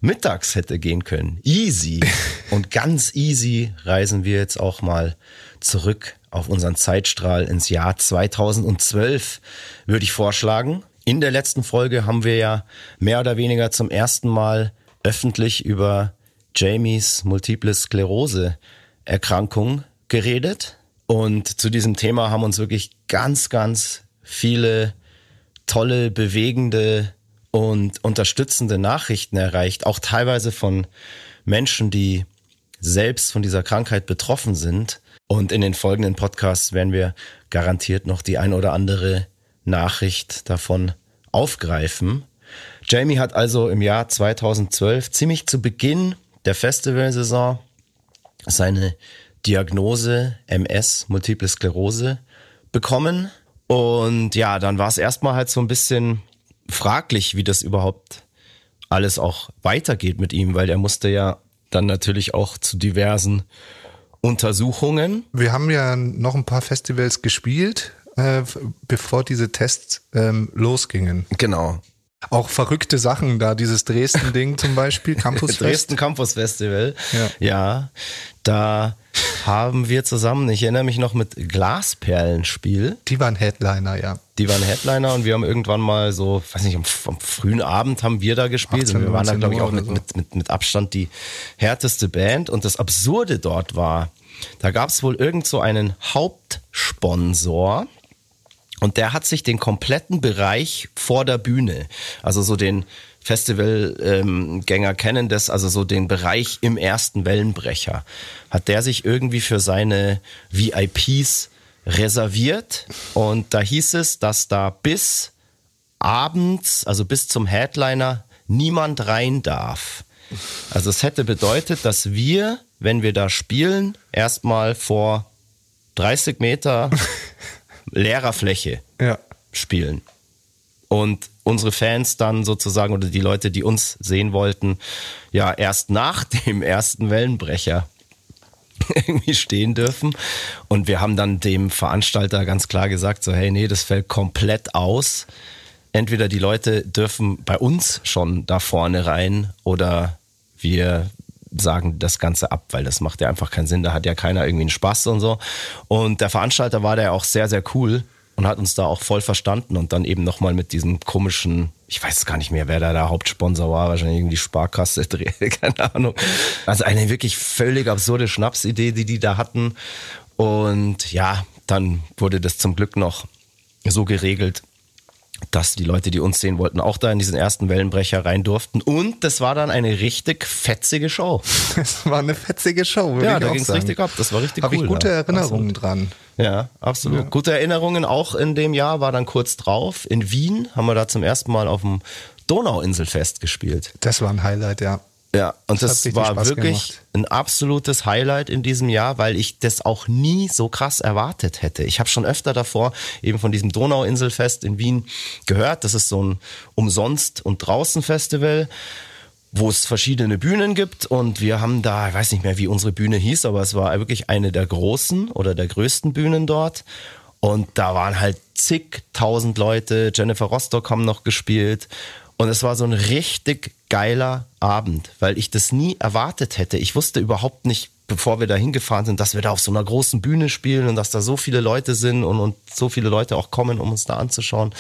mittags hätte gehen können. Easy. Und ganz easy reisen wir jetzt auch mal zurück auf unseren Zeitstrahl ins Jahr 2012, würde ich vorschlagen. In der letzten Folge haben wir ja mehr oder weniger zum ersten Mal öffentlich über Jamies multiple Sklerose Erkrankung geredet. Und zu diesem Thema haben uns wirklich ganz, ganz viele tolle, bewegende und unterstützende Nachrichten erreicht, auch teilweise von Menschen, die selbst von dieser Krankheit betroffen sind. Und in den folgenden Podcasts werden wir garantiert noch die ein oder andere Nachricht davon aufgreifen. Jamie hat also im Jahr 2012, ziemlich zu Beginn der Festivalsaison, seine Diagnose MS, Multiple Sklerose, bekommen. Und ja, dann war es erstmal halt so ein bisschen fraglich, wie das überhaupt alles auch weitergeht mit ihm, weil er musste ja dann natürlich auch zu diversen Untersuchungen. Wir haben ja noch ein paar Festivals gespielt, äh, bevor diese Tests ähm, losgingen. Genau. Auch verrückte Sachen da, dieses Dresden-Ding zum Beispiel, Campusfest. Dresden Campus Festival. Ja. ja, da haben wir zusammen, ich erinnere mich noch mit Glasperlenspiel. Die waren Headliner, ja. Die waren Headliner und wir haben irgendwann mal so, weiß nicht, am, am frühen Abend haben wir da gespielt 18, und wir waren da, 19 glaube ich, auch mit, so. mit, mit, mit Abstand die härteste Band. Und das Absurde dort war, da gab es wohl irgend so einen Hauptsponsor. Und der hat sich den kompletten Bereich vor der Bühne, also so den Festivalgänger kennen das, also so den Bereich im ersten Wellenbrecher, hat der sich irgendwie für seine VIPs reserviert. Und da hieß es, dass da bis abends, also bis zum Headliner, niemand rein darf. Also es hätte bedeutet, dass wir, wenn wir da spielen, erstmal vor 30 Meter leerer Fläche Ja. spielen. Und unsere Fans dann sozusagen oder die Leute, die uns sehen wollten, ja erst nach dem ersten Wellenbrecher irgendwie stehen dürfen. Und wir haben dann dem Veranstalter ganz klar gesagt, so hey, nee, das fällt komplett aus. Entweder die Leute dürfen bei uns schon da vorne rein oder wir sagen das Ganze ab, weil das macht ja einfach keinen Sinn. Da hat ja keiner irgendwie einen Spaß und so. Und der Veranstalter war da ja auch sehr, sehr cool und hat uns da auch voll verstanden und dann eben nochmal mit diesem komischen, ich weiß gar nicht mehr, wer da der Hauptsponsor war, wahrscheinlich irgendwie Sparkasse, keine Ahnung. Also eine wirklich völlig absurde Schnapsidee, die die da hatten. Und ja, dann wurde das zum Glück noch so geregelt, dass die Leute, die uns sehen wollten, auch da in diesen ersten Wellenbrecher rein durften. Und das war dann eine richtig fetzige Show. Das war eine fetzige Show, Ja, da ging es richtig ab. Das war richtig Habe cool. ich gute ja. Erinnerungen Absolut. dran. Ja, absolut. Gute Erinnerungen auch in dem Jahr, war dann kurz drauf. In Wien haben wir da zum ersten Mal auf dem Donauinselfest gespielt. Das war ein Highlight, ja. Ja, und Das das, war wirklich gemacht. ein absolutes Highlight in diesem Jahr, weil ich das auch nie so krass erwartet hätte. Ich habe schon öfter davor eben von diesem Donauinselfest in Wien gehört. Das ist so ein Umsonst- und Draußen-Festival wo es verschiedene Bühnen gibt und wir haben da, ich weiß nicht mehr, wie unsere Bühne hieß, aber es war wirklich eine der großen oder der größten Bühnen dort. Und da waren halt zigtausend Leute. Jennifer Rostock haben noch gespielt. Und es war so ein richtig geiler Abend, weil ich das nie erwartet hätte. Ich wusste überhaupt nicht, bevor wir da hingefahren sind, dass wir da auf so einer großen Bühne spielen und dass da so viele Leute sind und, und so viele Leute auch kommen, um uns da anzuschauen.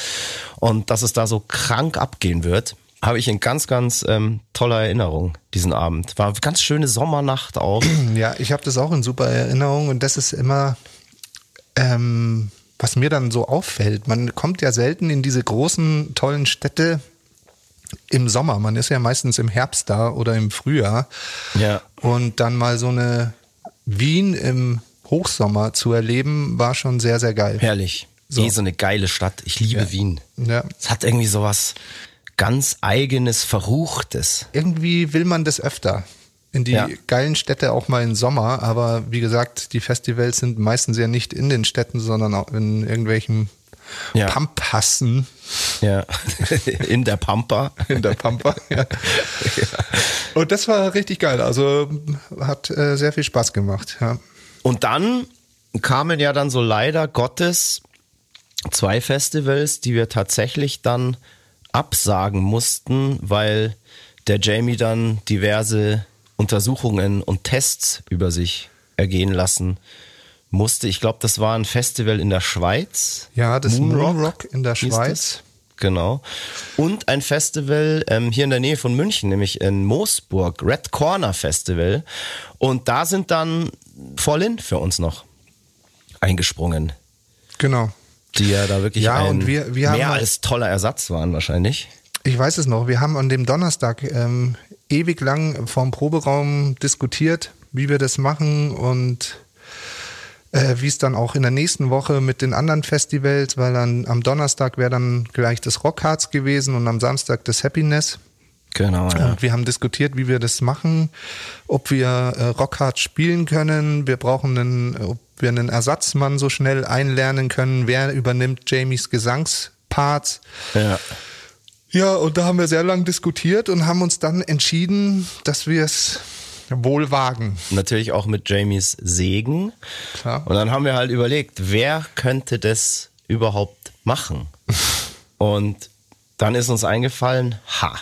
Und dass es da so krank abgehen wird habe ich in ganz, ganz ähm, toller Erinnerung, diesen Abend. War eine ganz schöne Sommernacht auch. Ja, ich habe das auch in super Erinnerung und das ist immer, ähm, was mir dann so auffällt. Man kommt ja selten in diese großen, tollen Städte im Sommer. Man ist ja meistens im Herbst da oder im Frühjahr. Ja. Und dann mal so eine Wien im Hochsommer zu erleben, war schon sehr, sehr geil. Herrlich. So. So. Eh so eine geile Stadt. Ich liebe Wien. Ja. Es hat irgendwie sowas ganz eigenes, verruchtes. Irgendwie will man das öfter. In die Ja. geilen Städte auch mal im Sommer, aber wie gesagt, die Festivals sind meistens ja nicht in den Städten, sondern auch in irgendwelchen Ja. Pampassen Ja. In der Pampa. in der Pampa. ja. Und das war richtig geil. Also hat äh, sehr viel Spaß gemacht. Ja. Und dann kamen ja dann so leider Gottes zwei Festivals, die wir tatsächlich dann absagen mussten, weil der Jamie dann diverse Untersuchungen und Tests über sich ergehen lassen musste. Ich glaube, das war ein Festival in der Schweiz. Ja, das Moonrock Moonrock in der Schweiz. Genau. Und ein Festival ähm, hier in der Nähe von München, nämlich in Moosburg, Red Corner Festival. Und da sind dann Vollin für uns noch eingesprungen, Genau. die ja da wirklich Ja, ein und wir- wir mehr halt- als toller Ersatz waren wahrscheinlich. Ich weiß es noch. Wir haben an dem Donnerstag ähm, ewig lang vorm Proberaum diskutiert, wie wir das machen und äh, wie es dann auch in der nächsten Woche mit den anderen Festivals, weil dann am Donnerstag wäre dann gleich das Rockharz gewesen und am Samstag das Happiness. Genau, ja. Und wir haben diskutiert, wie wir das machen, ob wir äh, Rockhard spielen können. Wir brauchen einen, ob wir einen Ersatzmann so schnell einlernen können. Wer übernimmt Jamies Gesangsparts? ja. Ja, und da haben wir sehr lang diskutiert und haben uns dann entschieden, dass wir es wohl wagen. Natürlich auch mit Jamies Segen. Klar. Und dann haben wir halt überlegt, wer könnte das überhaupt machen? Und dann ist uns eingefallen, ha,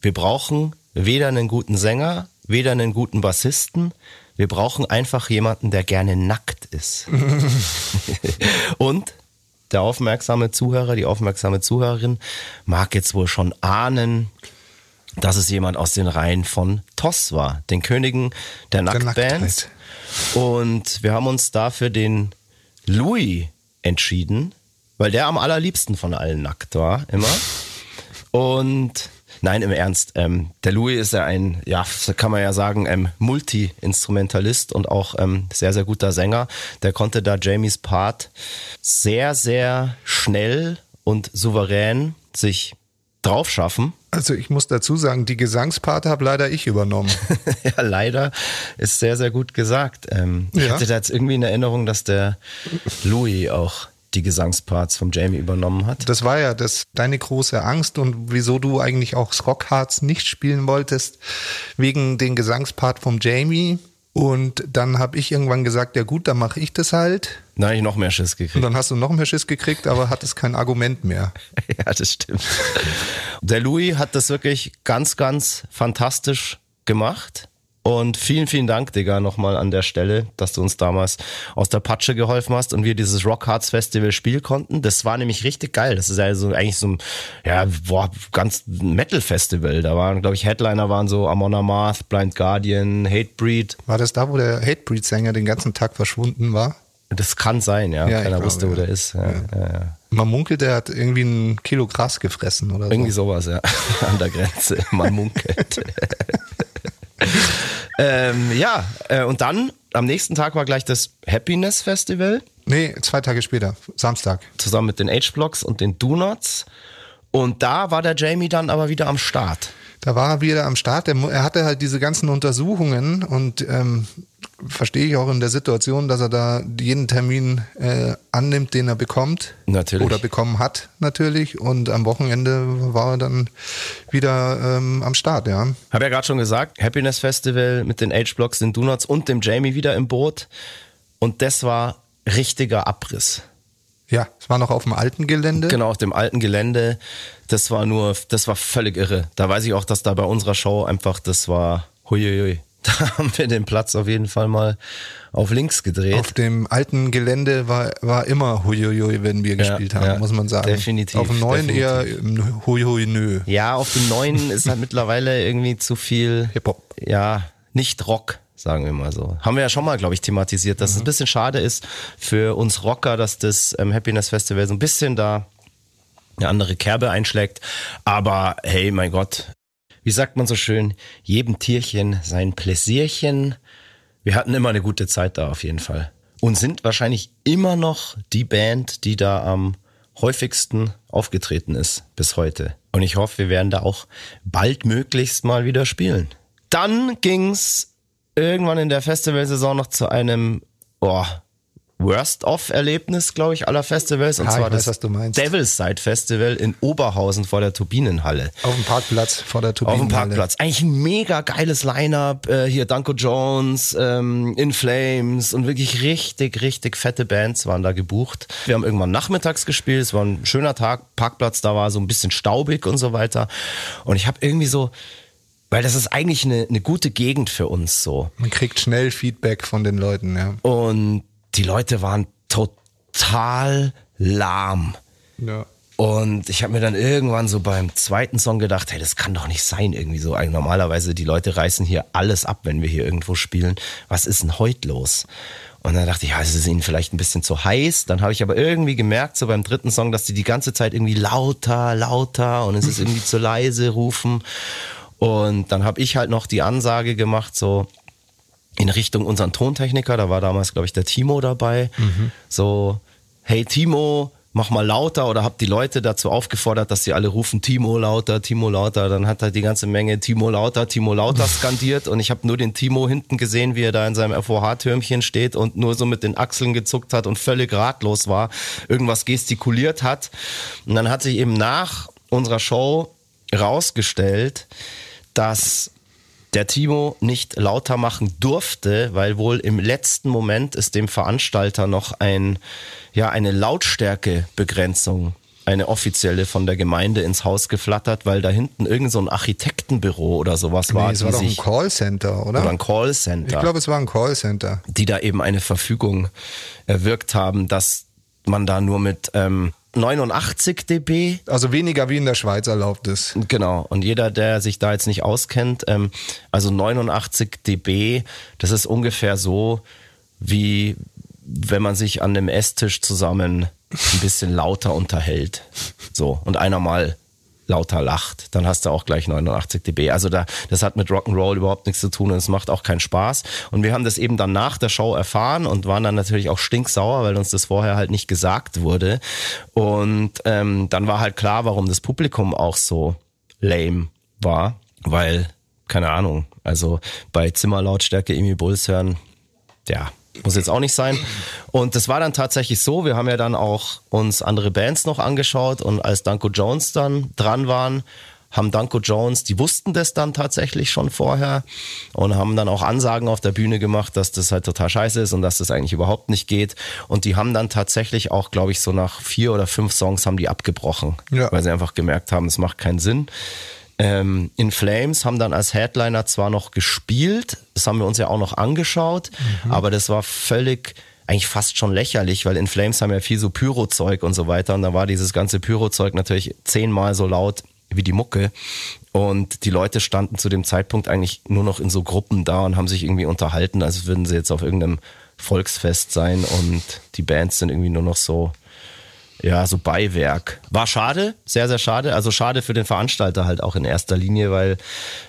wir brauchen weder einen guten Sänger, weder einen guten Bassisten. Wir brauchen einfach jemanden, der gerne nackt ist. Und der aufmerksame Zuhörer, die aufmerksame Zuhörerin mag jetzt wohl schon ahnen, dass es jemand aus den Reihen von Toss war, den Königen der Nacktbands. Und wir haben uns dafür den Louis entschieden, weil der am allerliebsten von allen nackt war, immer. Und nein, im Ernst, ähm, der Louis ist ja ein, ja, kann man ja sagen, ähm, Multi-Instrumentalist und auch ähm, sehr, sehr guter Sänger. Der konnte da Jamies Part sehr, sehr schnell und souverän sich drauf schaffen. Also ich muss dazu sagen, die Gesangspart habe leider ich übernommen. ja, leider ist sehr, sehr gut gesagt. Ähm, Ich Ja. hatte da jetzt irgendwie in Erinnerung, dass der Louis auch die Gesangsparts vom Jamie übernommen hat. Das war ja das deine große Angst und wieso du eigentlich auch das Rockharz nicht spielen wolltest, wegen den Gesangspart vom Jamie. Und dann habe ich irgendwann gesagt, ja gut, dann mache ich das halt. Da habe ich noch mehr Schiss Und gekriegt. dann hast du noch mehr Schiss gekriegt, aber hattest kein Argument mehr. ja, das stimmt. Der Louis hat das wirklich ganz, ganz fantastisch gemacht. Und vielen, vielen Dank, Digga, nochmal an der Stelle, dass du uns damals aus der Patsche geholfen hast und wir dieses Rock Hearts Festival spielen konnten. Das war nämlich richtig geil. Das ist ja so eigentlich so ein, ja, boah, ganz Metal-Festival. Da waren, glaube ich, Headliner waren so Amon Amarth, Blind Guardian, Hatebreed. War das da, wo der Hatebreed-Sänger den ganzen Tag verschwunden war? Das kann sein, ja. Ja, Keiner glaube, wusste, wo ja. der ist. Ja, ja. Man munkelt, der hat irgendwie ein Kilo Gras gefressen oder Irgendwie so. sowas, ja. An der Grenze. Man munkelt. ähm, ja, äh, und dann am nächsten Tag war gleich das Happiness Festival. Nee, zwei Tage später, Samstag. zusammen mit den H-Blocks und den Do-Nots. Und da war der Jamie dann aber wieder am Start. Da war er wieder am Start. Er, er hatte halt diese ganzen Untersuchungen und ähm, verstehe ich auch in der Situation, dass er da jeden Termin äh, annimmt, den er bekommt. Natürlich. Oder bekommen hat, natürlich. Und am Wochenende war er dann wieder ähm, am Start, ja. Habe ja gerade schon gesagt, Happiness Festival mit den H-Blocks, den Do-Nots und dem Jamie wieder im Boot. Und das war richtiger Abriss. Ja, es war noch auf dem alten Gelände. Genau, auf dem alten Gelände. Das war nur, das war völlig irre. Da weiß ich auch, dass da bei unserer Show einfach, das war, huiuiui. Da haben wir den Platz auf jeden Fall mal auf links gedreht. Auf dem alten Gelände war, war immer Huiuiui, wenn wir gespielt haben, ja, muss man sagen. definitiv, Auf dem neuen definitiv. eher Huiui nö. ja, auf dem neuen ist halt mittlerweile irgendwie zu viel Hip-Hop. ja, nicht Rock, sagen wir mal so. Haben wir ja schon mal, glaube ich, thematisiert, dass es ein bisschen schade ist für uns Rocker, dass das ähm, Happiness Festival so ein bisschen da eine andere Kerbe einschlägt. Aber hey, mein Gott, wie sagt man so schön, jedem Tierchen sein Pläsierchen. Wir hatten immer eine gute Zeit da auf jeden Fall. Und sind wahrscheinlich immer noch die Band, die da am häufigsten aufgetreten ist bis heute. Und ich hoffe, wir werden da auch baldmöglichst mal wieder spielen. Dann ging's irgendwann in der Festivalsaison noch zu einem oh, Worst-of-Erlebnis, glaube ich, aller Festivals. Und Ah, zwar weiß, das was du meinst. Devil's Side Festival in Oberhausen vor der Turbinenhalle. Auf dem Parkplatz vor der Auf Turbinenhalle. dem Parkplatz. Eigentlich ein mega geiles Line-Up. Äh, hier Danko Jones, ähm, In Flames und wirklich richtig, richtig fette Bands waren da gebucht. Wir haben irgendwann nachmittags gespielt. Es war ein schöner Tag. Parkplatz da war so ein bisschen staubig und so weiter. Und ich habe irgendwie so, weil das ist eigentlich eine, eine gute Gegend für uns so. Man kriegt schnell Feedback von den Leuten, ja. Und die Leute waren total lahm. ja. Und ich habe mir dann irgendwann so beim zweiten Song gedacht, hey, das kann doch nicht sein irgendwie so. Also normalerweise die Leute reißen hier alles ab, wenn wir hier irgendwo spielen. Was ist denn heute los? Und dann dachte ich, ja, es ist ihnen vielleicht ein bisschen zu heiß. Dann habe ich aber irgendwie gemerkt, so beim dritten Song, dass die die ganze Zeit irgendwie lauter, lauter und es ist irgendwie zu leise rufen. Und dann habe ich halt noch die Ansage gemacht, so in Richtung unseren Tontechniker. Da war damals, glaube ich, der Timo dabei. So, hey Timo, mach mal lauter oder hab die Leute dazu aufgefordert, dass sie alle rufen Timo lauter, Timo lauter. Dann hat halt die ganze Menge Timo lauter, Timo lauter skandiert und ich habe nur den Timo hinten gesehen, wie er da in seinem FOH-Türmchen steht und nur so mit den Achseln gezuckt hat und völlig ratlos war, irgendwas gestikuliert hat. Und dann hat sich eben nach unserer Show rausgestellt, dass der Timo nicht lauter machen durfte, weil wohl im letzten Moment ist dem Veranstalter noch ein, ja, eine Lautstärkebegrenzung, eine offizielle von der Gemeinde ins Haus geflattert, weil da hinten irgend so ein Architektenbüro oder sowas war, Nee, es die war doch ein Callcenter, oder? oder ein Callcenter ich glaube, es war ein Callcenter. die da eben eine Verfügung erwirkt haben, dass man da nur mit ähm, 89 dB Also weniger wie in der Schweiz erlaubt ist. Genau, und jeder, der sich da jetzt nicht auskennt, ähm, also 89 dB, das ist ungefähr so, wie wenn man sich an einem Esstisch zusammen ein bisschen lauter unterhält. So, und einer mal lauter lacht, dann hast du auch gleich 89 dB. Also da, das hat mit Rock'n'Roll überhaupt nichts zu tun und es macht auch keinen Spaß. Und wir haben das eben dann nach der Show erfahren und waren dann natürlich auch stinksauer, weil uns das vorher halt nicht gesagt wurde. Und ähm, dann war halt klar, warum das Publikum auch so lame war, weil, keine Ahnung, also bei Zimmerlautstärke Emi Bulls hören, ja, muss jetzt auch nicht sein. Und das war dann tatsächlich so, wir haben ja dann auch uns andere Bands noch angeschaut und als Danko Jones dann dran waren, haben Danko Jones, die wussten das dann tatsächlich schon vorher und haben dann auch Ansagen auf der Bühne gemacht, dass das halt total scheiße ist und dass das eigentlich überhaupt nicht geht. Und die haben dann tatsächlich auch, glaube ich, so nach vier oder fünf Songs haben die abgebrochen, Ja. weil sie einfach gemerkt haben, es macht keinen Sinn. Ähm, In Flames haben dann als Headliner zwar noch gespielt, das haben wir uns ja auch noch angeschaut, mhm. aber das war völlig eigentlich fast schon lächerlich, weil In Flames haben ja viel so Pyrozeug und so weiter und da war dieses ganze Pyrozeug natürlich zehnmal so laut wie die Mucke. Und die Leute standen zu dem Zeitpunkt eigentlich nur noch in so Gruppen da und haben sich irgendwie unterhalten, als würden sie jetzt auf irgendeinem Volksfest sein und die Bands sind irgendwie nur noch so, ja, so Beiwerk. War schade, sehr, sehr schade. Also schade für den Veranstalter halt auch in erster Linie, weil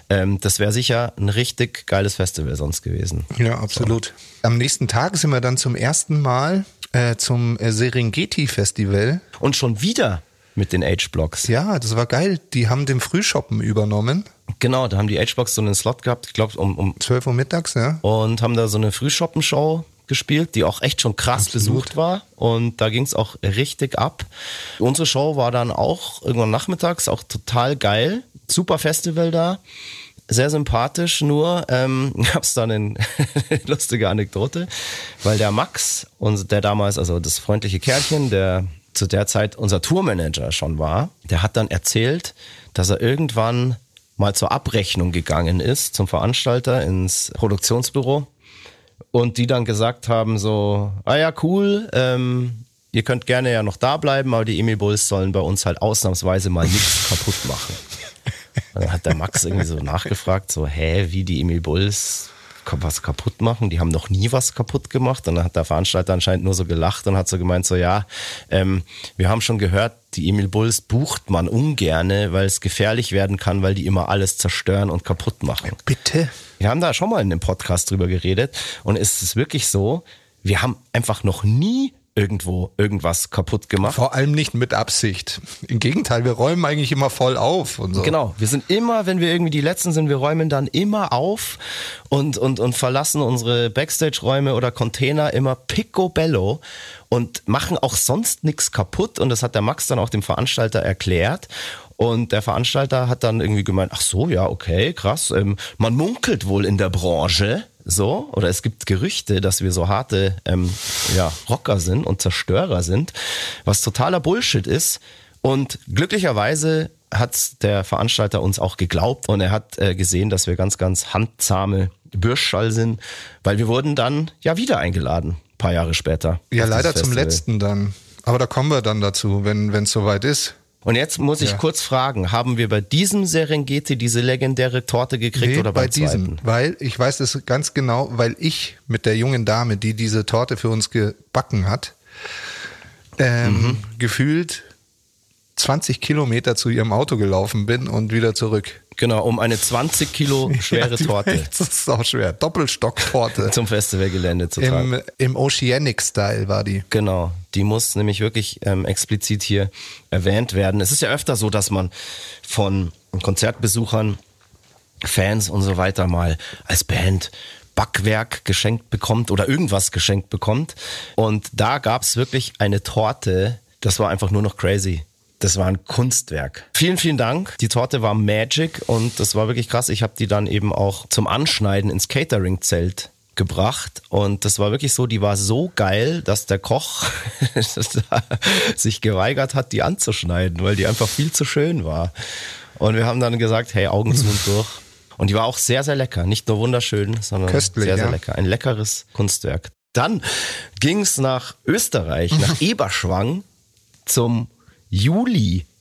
ähm, das wäre sicher ein richtig geiles Festival sonst gewesen. Ja, absolut. So. Am nächsten Tag sind wir dann zum ersten Mal äh, zum äh, Serengeti Festival. Und schon wieder mit den H-Blocks. Ja, das war geil. Die haben den Frühshoppen übernommen. Genau, da haben die H-Blocks so einen Slot gehabt, ich glaube um, um 12 Uhr mittags, ja. Und haben da so eine Frühshoppen-Show gespielt, die auch echt schon krass Absolut. besucht war. Und da ging es auch richtig ab. Unsere Show war dann auch irgendwann nachmittags auch total geil. Super Festival da. Sehr sympathisch, nur ähm, gab es da eine lustige Anekdote, weil der Max, und der damals, also das freundliche Kerlchen, der zu der Zeit unser Tourmanager schon war, der hat dann erzählt, dass er irgendwann mal zur Abrechnung gegangen ist zum Veranstalter ins Produktionsbüro und die dann gesagt haben so, ah ja, cool, ähm, ihr könnt gerne ja noch da bleiben, aber die Emil Bulls sollen bei uns halt ausnahmsweise mal nichts kaputt machen. Und dann hat der Max irgendwie so nachgefragt, so, hä, wie die Emil Bulls was kaputt machen. Die haben noch nie was kaputt gemacht. Und dann hat der Veranstalter anscheinend nur so gelacht und hat so gemeint, so ja, ähm, wir haben schon gehört, die Emil Bulls bucht man ungerne, weil es gefährlich werden kann, weil die immer alles zerstören und kaputt machen. Bitte? Wir haben da schon mal in einem Podcast drüber geredet und es ist wirklich so, wir haben einfach noch nie irgendwo irgendwas kaputt gemacht. Vor allem nicht mit Absicht. Im Gegenteil, wir räumen eigentlich immer voll auf und so. Genau, wir sind immer, wenn wir irgendwie die Letzten sind, wir räumen dann immer auf und, und, und verlassen unsere Backstage-Räume oder Container immer picobello und machen auch sonst nichts kaputt. Und das hat der Max dann auch dem Veranstalter erklärt. Und der Veranstalter hat dann irgendwie gemeint, ach so, ja, okay, krass. Ähm, man munkelt wohl in der Branche, so, oder es gibt Gerüchte, dass wir so harte ähm, ja, Rocker sind und Zerstörer sind, was totaler Bullshit ist. Und glücklicherweise hat der Veranstalter uns auch geglaubt und er hat äh, gesehen, dass wir ganz, ganz handzahme Bürschall sind, weil wir wurden dann ja wieder eingeladen, paar Jahre später. Ja, leider zum letzten dann. Aber da kommen wir dann dazu, wenn es soweit ist. Und jetzt muss ich ja. kurz fragen, haben wir bei diesem Serengeti diese legendäre Torte gekriegt nee, oder bei diesem? Zweiten? Weil ich weiß das ganz genau, weil ich mit der jungen Dame, die diese Torte für uns gebacken hat, ähm, mhm. gefühlt 20 Kilometer zu ihrem Auto gelaufen bin und wieder zurück. Genau, um eine 20 Kilo schwere ja, Torte. Das ist auch schwer. Doppelstocktorte. Zum Festivalgelände zu tragen. Im, Im Oceanic-Style war die. Genau, die muss nämlich wirklich ähm, explizit hier erwähnt werden. Es ist ja öfter so, dass man von Konzertbesuchern, Fans und so weiter mal als Band Backwerk geschenkt bekommt oder irgendwas geschenkt bekommt. Und da gab es wirklich eine Torte, das war einfach nur noch crazy. Das war ein Kunstwerk. Vielen, vielen Dank. Die Torte war Magic und das war wirklich krass. Ich habe die dann eben auch zum Anschneiden ins Catering-Zelt gebracht und das war wirklich so, die war so geil, dass der Koch sich geweigert hat, die anzuschneiden, weil die einfach viel zu schön war. Und wir haben dann gesagt, hey, Augen zu und durch. Und die war auch sehr, sehr lecker. Nicht nur wunderschön, sondern Köstlich, sehr, sehr ja. lecker. Ein leckeres Kunstwerk. Dann ging es nach Österreich, nach Eberschwang zum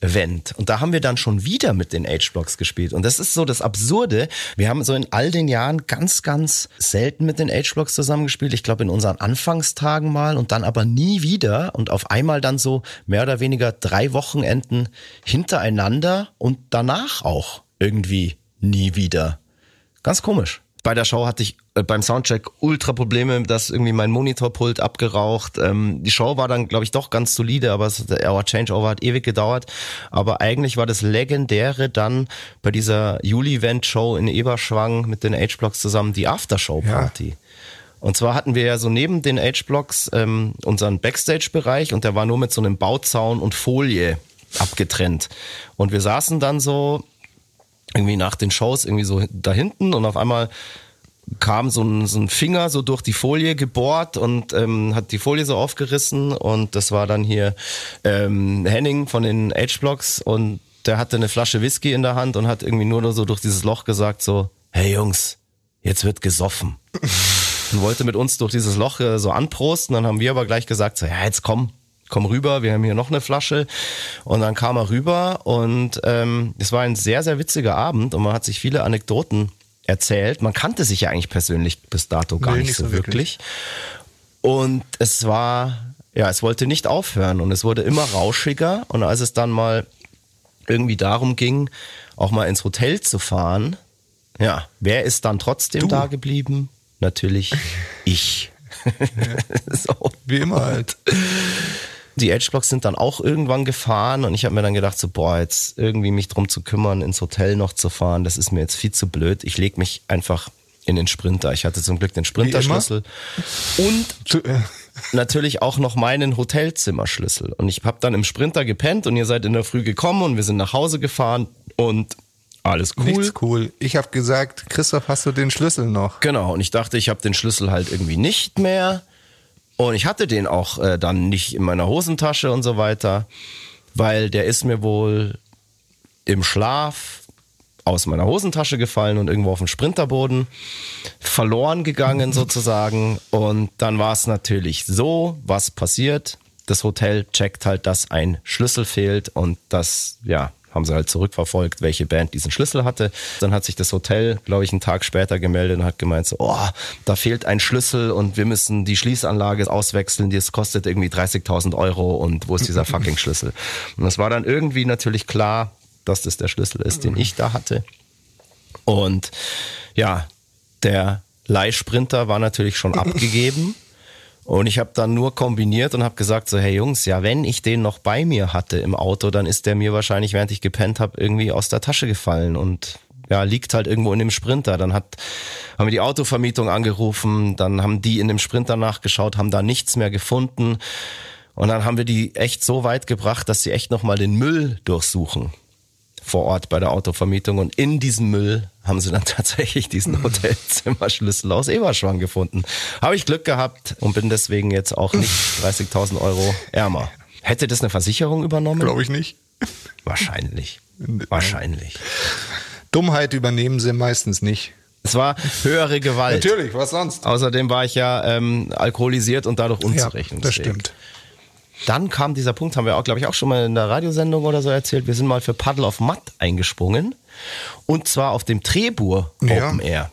Juli-Event. Und da haben wir dann schon wieder mit den H-Blocks gespielt. Und das ist so das Absurde. Wir haben so in all den Jahren ganz, ganz selten mit den H-Blocks zusammengespielt. Ich glaube in unseren Anfangstagen mal und dann aber nie wieder. Und auf einmal dann so mehr oder weniger drei Wochenenden hintereinander und danach auch irgendwie nie wieder. Ganz komisch. Bei der Show hatte ich äh, beim Soundcheck ultra Probleme, dass irgendwie mein Monitorpult abgeraucht. Ähm, die Show war dann, glaube ich, doch ganz solide, aber es, der Changeover hat ewig gedauert. Aber eigentlich war das Legendäre dann bei dieser Juli-Event-Show in Eberschwang mit den H-Blocks zusammen die Aftershow-Party. Ja. Und zwar hatten wir ja so neben den H-Blocks ähm, unseren Backstage-Bereich und der war nur mit so einem Bauzaun und Folie abgetrennt. Und wir saßen dann so irgendwie nach den Shows irgendwie so da hinten und auf einmal kam so ein, so ein Finger so durch die Folie gebohrt und ähm, hat die Folie so aufgerissen und das war dann hier ähm, Henning von den H-Blocks und der hatte eine Flasche Whisky in der Hand und hat irgendwie nur so durch dieses Loch gesagt so, hey Jungs, jetzt wird gesoffen. und wollte mit uns durch dieses Loch äh, so anprosten. Dann haben wir aber gleich gesagt so, ja jetzt komm, komm rüber, wir haben hier noch eine Flasche. Und dann kam er rüber und ähm, es war ein sehr, sehr witziger Abend und man hat sich viele Anekdoten erzählt. Man kannte sich ja eigentlich persönlich bis dato gar Nee, nicht, nicht so so wirklich. Und es war, ja, es wollte nicht aufhören und es wurde immer rauschiger. Und als es dann mal irgendwie darum ging, auch mal ins Hotel zu fahren, ja, wer ist dann trotzdem da geblieben? Natürlich ich. so. Wie immer halt. Die Edgeblocks sind dann auch irgendwann gefahren und ich habe mir dann gedacht, so, boah, jetzt irgendwie mich drum zu kümmern, ins Hotel noch zu fahren, das ist mir jetzt viel zu blöd. Ich leg mich einfach in den Sprinter. Ich hatte zum Glück den Sprinterschlüssel und äh, natürlich auch noch meinen Hotelzimmerschlüssel. Und ich habe dann im Sprinter gepennt und ihr seid in der Früh gekommen und wir sind nach Hause gefahren und alles cool. Nichts cool. Ich habe gesagt, Christoph, hast du den Schlüssel noch? Genau, und ich dachte, ich habe den Schlüssel halt irgendwie nicht mehr. Und ich hatte den auch äh, dann nicht in meiner Hosentasche und so weiter, weil der ist mir wohl im Schlaf aus meiner Hosentasche gefallen und irgendwo auf dem Sprinterboden verloren gegangen sozusagen. Und dann war es natürlich so, was passiert. Das Hotel checkt halt, dass ein Schlüssel fehlt und das, ja, haben sie halt zurückverfolgt, welche Band diesen Schlüssel hatte. Dann hat sich das Hotel, glaube ich, einen Tag später gemeldet und hat gemeint so, oh, da fehlt ein Schlüssel und wir müssen die Schließanlage auswechseln, das kostet irgendwie 30.000 Euro und wo ist dieser fucking Schlüssel? Und es war dann irgendwie natürlich klar, dass das der Schlüssel ist, den ich da hatte. Und ja, der Leihsprinter war natürlich schon abgegeben. Und ich habe dann nur kombiniert und habe gesagt so, hey Jungs, ja, wenn ich den noch bei mir hatte im Auto, dann ist der mir wahrscheinlich, während ich gepennt habe, irgendwie aus der Tasche gefallen und ja, liegt halt irgendwo in dem Sprinter. Dann hat, haben wir die Autovermietung angerufen, dann haben die in dem Sprinter nachgeschaut, haben da nichts mehr gefunden. Und dann haben wir die echt so weit gebracht, dass sie echt nochmal den Müll durchsuchen vor Ort bei der Autovermietung und in diesem Müll haben sie dann tatsächlich diesen Hotelzimmerschlüssel aus Eberschwang gefunden. Habe ich Glück gehabt und bin deswegen jetzt auch nicht 30.000 Euro ärmer. Hätte das eine Versicherung übernommen? Glaube ich nicht. Wahrscheinlich. Wahrscheinlich. Dummheit übernehmen sie meistens nicht. Es war höhere Gewalt. Natürlich, was sonst? Außerdem war ich ja ähm, alkoholisiert und dadurch Ja, unzurechnungsfähig. das stimmt. Dann kam dieser Punkt, haben wir auch, glaube ich, auch schon mal in der Radiosendung oder so erzählt. Wir sind mal für Paddle of Mud eingesprungen. Und zwar auf dem Trebur Ja. Open Air.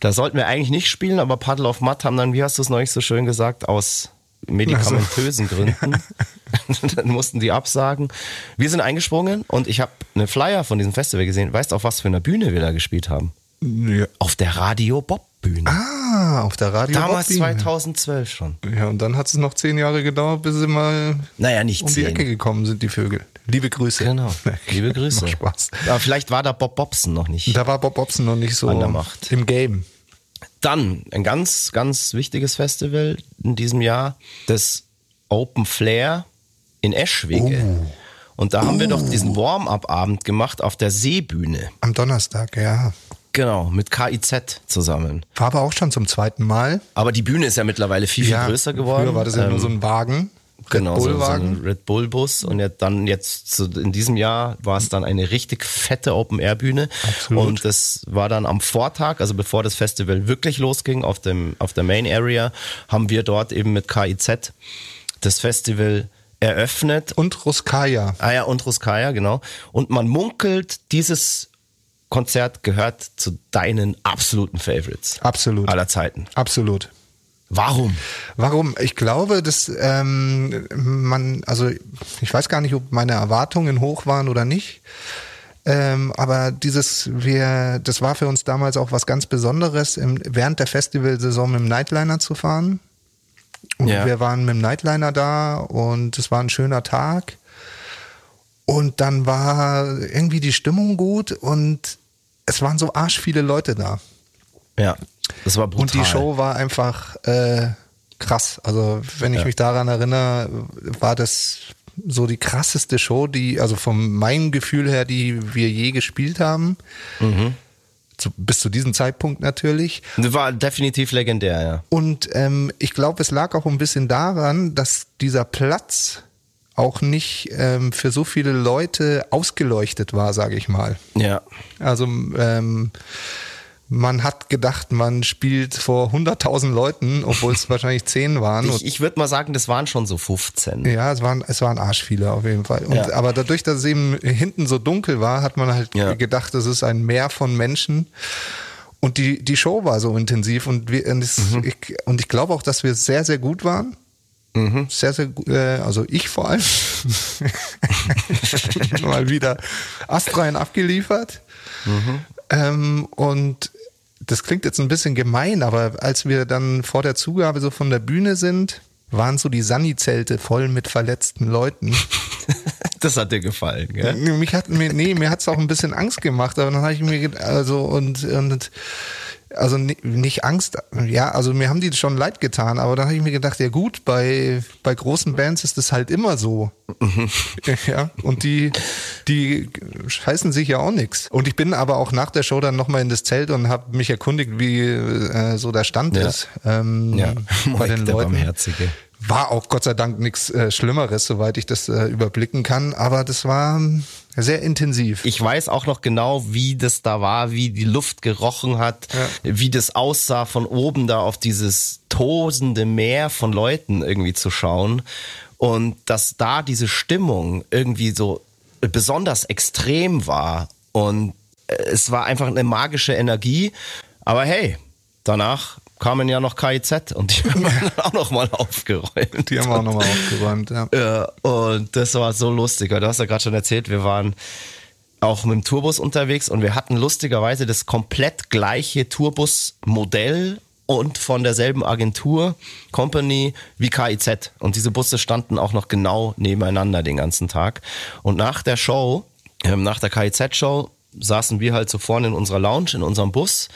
Da sollten wir eigentlich nicht spielen, aber Paddle of Mud haben dann, wie hast du es neulich so schön gesagt, aus medikamentösen Gründen. dann mussten die absagen. Wir sind eingesprungen und ich habe einen Flyer von diesem Festival gesehen. Weißt du, auf was für einer Bühne wir da gespielt haben? Ja. Auf der Radio Bob Bühne. Ah, auf der Radio. Damals Bob-Bühne. 2012 schon. Ja, und dann hat es noch zehn Jahre gedauert, bis sie mal Naja, nicht um die zehn. Ecke gekommen sind, die Vögel. Liebe Grüße. Genau. Liebe Grüße. Macht Spaß. Aber vielleicht war da Bob Bobson noch nicht. Da war Bob Bobson noch nicht so An der Macht. im Game. Dann ein ganz, ganz wichtiges Festival in diesem Jahr, das Open Flair in Eschwege. Oh. Und da haben wir doch diesen Warm-up-Abend gemacht auf der Seebühne. Am Donnerstag, ja. Genau, mit KIZ zusammen. War aber auch schon zum zweiten Mal. Aber die Bühne ist ja mittlerweile viel, viel größer geworden. Früher war das ja nur Ähm, so ein Wagen. Genau, Red so, so ein Red Bull Bus und jetzt dann jetzt so in diesem Jahr war es dann eine richtig fette Open Air Bühne Absolut. und das war dann am Vortag, also bevor das Festival wirklich losging auf dem auf der Main Area, haben wir dort eben mit KIZ das Festival eröffnet. Und Ruskaya. Ah ja, und Ruskaya, genau. Und man munkelt, dieses Konzert gehört zu deinen absoluten Favorites Absolut. aller Zeiten. Absolut. Warum? Warum? Ich glaube, dass ähm, man, also ich weiß gar nicht, ob meine Erwartungen hoch waren oder nicht. Ähm, aber dieses, wir, das war für uns damals auch was ganz Besonderes, im, während der Festivalsaison mit dem Nightliner zu fahren. Und Ja. wir waren mit dem Nightliner da und es war ein schöner Tag. Und dann war irgendwie die Stimmung gut und es waren so arsch viele Leute da. Ja, das war brutal. Und die Show war einfach äh, krass. Also wenn ich mich daran erinnere, war das so die krasseste Show, die, also von meinem Gefühl her, die wir je gespielt haben. Zu, bis zu diesem Zeitpunkt natürlich. War definitiv legendär, ja. Und ähm, ich glaube, es lag auch ein bisschen daran, dass dieser Platz auch nicht ähm, für so viele Leute ausgeleuchtet war, sage ich mal. Ja. Also ähm, man hat gedacht, man spielt vor 100.000 Leuten, obwohl es wahrscheinlich 10 waren. Ich, ich würde mal sagen, das waren schon so 15. Ja, es waren, es waren Arsch viele auf jeden Fall. Und, Ja. Aber dadurch, dass es eben hinten so dunkel war, hat man halt Ja. gedacht, es ist ein Meer von Menschen. Und die, die Show war so intensiv und, wir, und, es, Mhm. ich, und ich glaube auch, dass wir sehr, sehr gut waren. Mhm. Sehr, sehr gut, äh, also ich vor allem. Mal wieder astrein abgeliefert. Mhm. Ähm, und das klingt jetzt ein bisschen gemein, aber als wir dann vor der Zugabe so von der Bühne sind, waren so die Sani-Zelte voll mit verletzten Leuten. Das hat dir gefallen, gell? Mich hat mir, nee, mir hat's auch ein bisschen Angst gemacht, aber dann habe ich mir also und, und also ni- nicht Angst, ja, also mir haben die schon leid getan, aber dann habe ich mir gedacht, ja gut, bei, bei großen Bands ist das halt immer so. Ja, und die, die scheißen sich ja auch nix. Und ich bin aber auch nach der Show dann nochmal in das Zelt und habe mich erkundigt, wie äh, so der Stand Ja. ist. Ähm, Ja, bei den der Leuten. Barmherzige. War auch Gott sei Dank nichts äh, Schlimmeres, soweit ich das äh, überblicken kann, aber das war sehr intensiv. Ich weiß auch noch genau, wie das da war, wie die Luft gerochen hat, wie das aussah, von oben da auf dieses tosende Meer von Leuten irgendwie zu schauen. Und dass da diese Stimmung irgendwie so besonders extrem war. Und äh, es war einfach eine magische Energie. Aber hey, danach kamen ja noch KIZ und die haben dann auch noch mal aufgeräumt. Die haben wir auch nochmal aufgeräumt, ja. Ja, und das war so lustig. weil Du hast ja gerade schon erzählt, wir waren auch mit dem Tourbus unterwegs und wir hatten lustigerweise das komplett gleiche Tourbus-Modell und von derselben Agentur, Company wie KIZ. Und diese Busse standen auch noch genau nebeneinander den ganzen Tag. Und nach der Show, ähm, nach der KIZ-Show, saßen wir halt so vorne in unserer Lounge, in unserem Bus.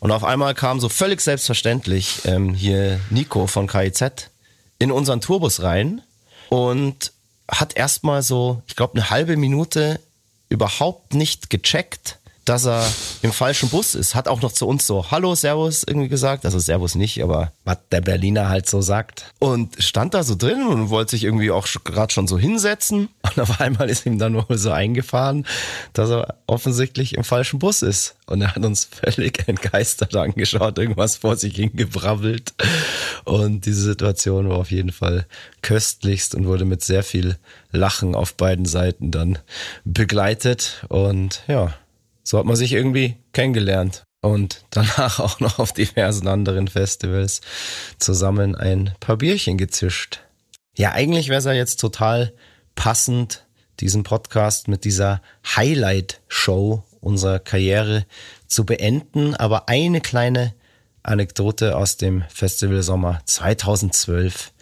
Und auf einmal kam so völlig selbstverständlich ähm, hier Nico von KIZ in unseren Tourbus rein und hat erstmal so, ich glaube, eine halbe Minute überhaupt nicht gecheckt, dass er im falschen Bus ist. Hat auch noch zu uns so Hallo, Servus irgendwie gesagt. Also Servus nicht, aber was der Berliner halt so sagt. Und stand da so drin und wollte sich irgendwie auch gerade schon so hinsetzen. Und auf einmal ist ihm dann wohl so eingefahren, dass er offensichtlich im falschen Bus ist. Und er hat uns völlig entgeistert angeschaut, irgendwas vor sich hingebrabbelt. Und diese Situation war auf jeden Fall köstlichst und wurde mit sehr viel Lachen auf beiden Seiten dann begleitet. Und ja, so hat man sich irgendwie kennengelernt. Und danach auch noch auf diversen anderen Festivals zusammen ein paar Bierchen gezischt. Ja, eigentlich wäre es ja jetzt total passend, diesen Podcast mit dieser Highlight-Show unserer Karriere zu beenden. Aber eine kleine Anekdote aus dem Festivalsommer 2012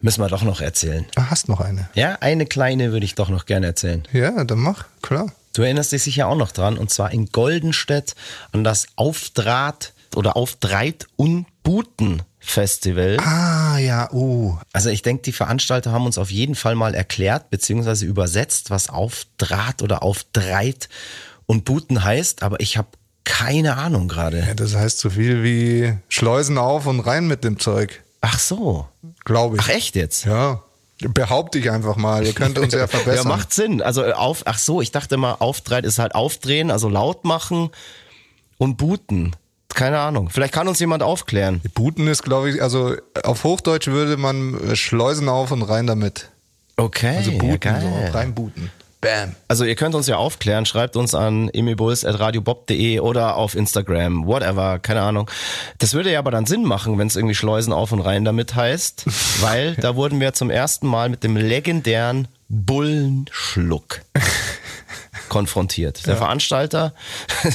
müssen wir doch noch erzählen. Du hast noch eine. Ja, eine kleine würde ich doch noch gerne erzählen. Ja, dann mach, klar. Du erinnerst dich sicher auch noch dran, und zwar in Goldenstedt an das Aufdraht oder Aufdraht und Buten Festival. Ah, ja, uh. Also ich denke, die Veranstalter haben uns auf jeden Fall mal erklärt beziehungsweise übersetzt, was Aufdraht oder Aufdraht und Buten heißt, aber ich habe keine Ahnung gerade. Ja, das heißt so viel wie Schleusen auf und rein mit dem Zeug, Ach so. glaube ich. Ach echt jetzt? Ja, behaupte ich einfach mal. Ihr könnt uns ja verbessern. Ja, macht Sinn. Also äh, auf, ach so, ich dachte mal, Aufdraht ist halt aufdrehen, also laut machen und booten. Keine Ahnung. Vielleicht kann uns jemand aufklären. Booten ist, glaube ich, also auf Hochdeutsch würde man äh, Schleusen auf und rein damit. Okay, Also ja, booten, geil. so rein booten. Bam. Also ihr könnt uns ja aufklären, schreibt uns an emibuls.radiobob.de oder auf Instagram, whatever, keine Ahnung. Das würde ja aber dann Sinn machen, wenn es irgendwie Schleusen auf und rein damit heißt, weil da wurden wir zum ersten Mal mit dem legendären Bullenschluck konfrontiert. Der Veranstalter,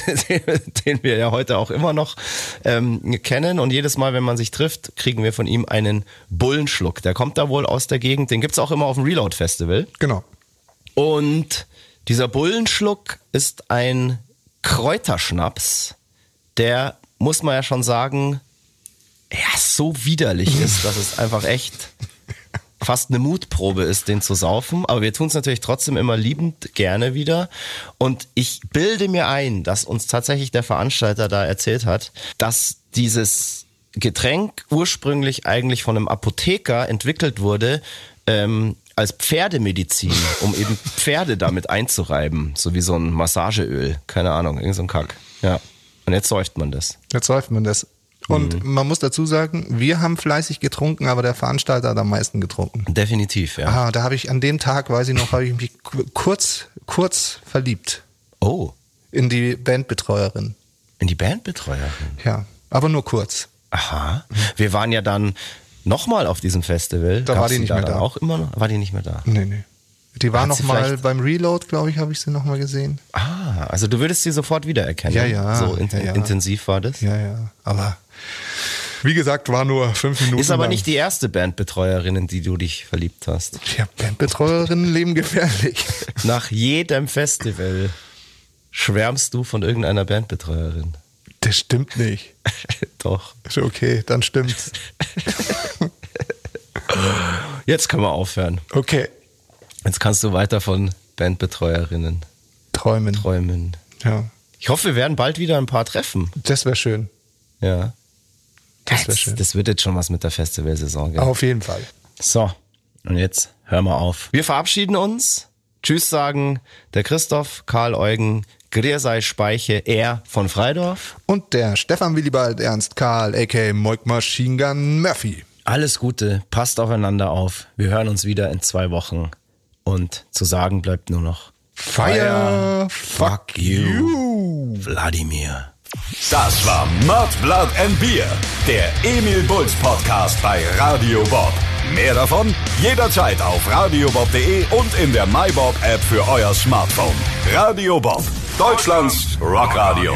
den wir ja heute auch immer noch ähm, kennen und jedes Mal, wenn man sich trifft, kriegen wir von ihm einen Bullenschluck. Der kommt da wohl aus der Gegend, den gibt's auch immer auf dem Reload Festival. Genau. Und dieser Bullenschluck ist ein Kräuterschnaps, der, muss man ja schon sagen, ja, so widerlich ist, dass es einfach echt fast eine Mutprobe ist, den zu saufen. Aber wir tun es natürlich trotzdem immer liebend gerne wieder. Und ich bilde mir ein, dass uns tatsächlich der Veranstalter da erzählt hat, dass dieses Getränk ursprünglich eigentlich von einem Apotheker entwickelt wurde, ähm, als Pferdemedizin, um eben Pferde damit einzureiben, so wie so ein Massageöl, keine Ahnung, irgend so ein Kack. Ja. Und jetzt säuft man das. Jetzt säuft man das. Und Mhm. man muss dazu sagen, wir haben fleißig getrunken, aber der Veranstalter hat am meisten getrunken. Definitiv, ja. Ah, da habe ich an dem Tag, weiß ich noch, habe ich mich ku- kurz, kurz verliebt Oh, in die Bandbetreuerin. in die Bandbetreuerin. Ja, aber nur kurz. Aha. Wir waren ja dann nochmal auf diesem Festival. Da war Gab's die nicht da mehr da. Auch immer noch? War die nicht mehr da? Nee, nee. Die war Hat noch sie mal vielleicht- beim Reload, glaube ich, habe ich sie noch mal gesehen. Ah, also du würdest sie sofort wiedererkennen. Ja, ja, So in, ja, ja. intensiv war das. Ja, ja. Aber wie gesagt, war nur fünf Minuten. Ist aber lang. nicht die erste Bandbetreuerin, in die du dich verliebt hast. Ja, Bandbetreuerinnen leben gefährlich. Nach jedem Festival schwärmst du von irgendeiner Bandbetreuerin. Das stimmt nicht. Doch. Ist okay, dann stimmt's. Jetzt können wir aufhören. Okay. Jetzt kannst du weiter von Bandbetreuerinnen Träumen. träumen. Ja. Ich hoffe, wir werden bald wieder ein paar treffen. Das wäre schön. Ja. Das wäre schön. Das wird jetzt schon was mit der Festivalsaison. Gell? Auf jeden Fall. So, und jetzt hör mal auf. Wir verabschieden uns. Tschüss sagen der Christoph, Karl Eugen, Griersei Speiche, er von Freidorf. Und der Stefan Willibald Ernst Karl, a.k.a. Moik Machine Gun Murphy. Alles Gute, passt aufeinander auf. Wir hören uns wieder in zwei Wochen. Und zu sagen bleibt nur noch Fire, fuck you, Wladimir. Das war Mud, Blood and Beer, der Emil Bulls Podcast bei Radio Bob. Mehr davon jederzeit auf radiobob.de und in der MyBob App für euer Smartphone. Radio Bob, Deutschlands Rockradio.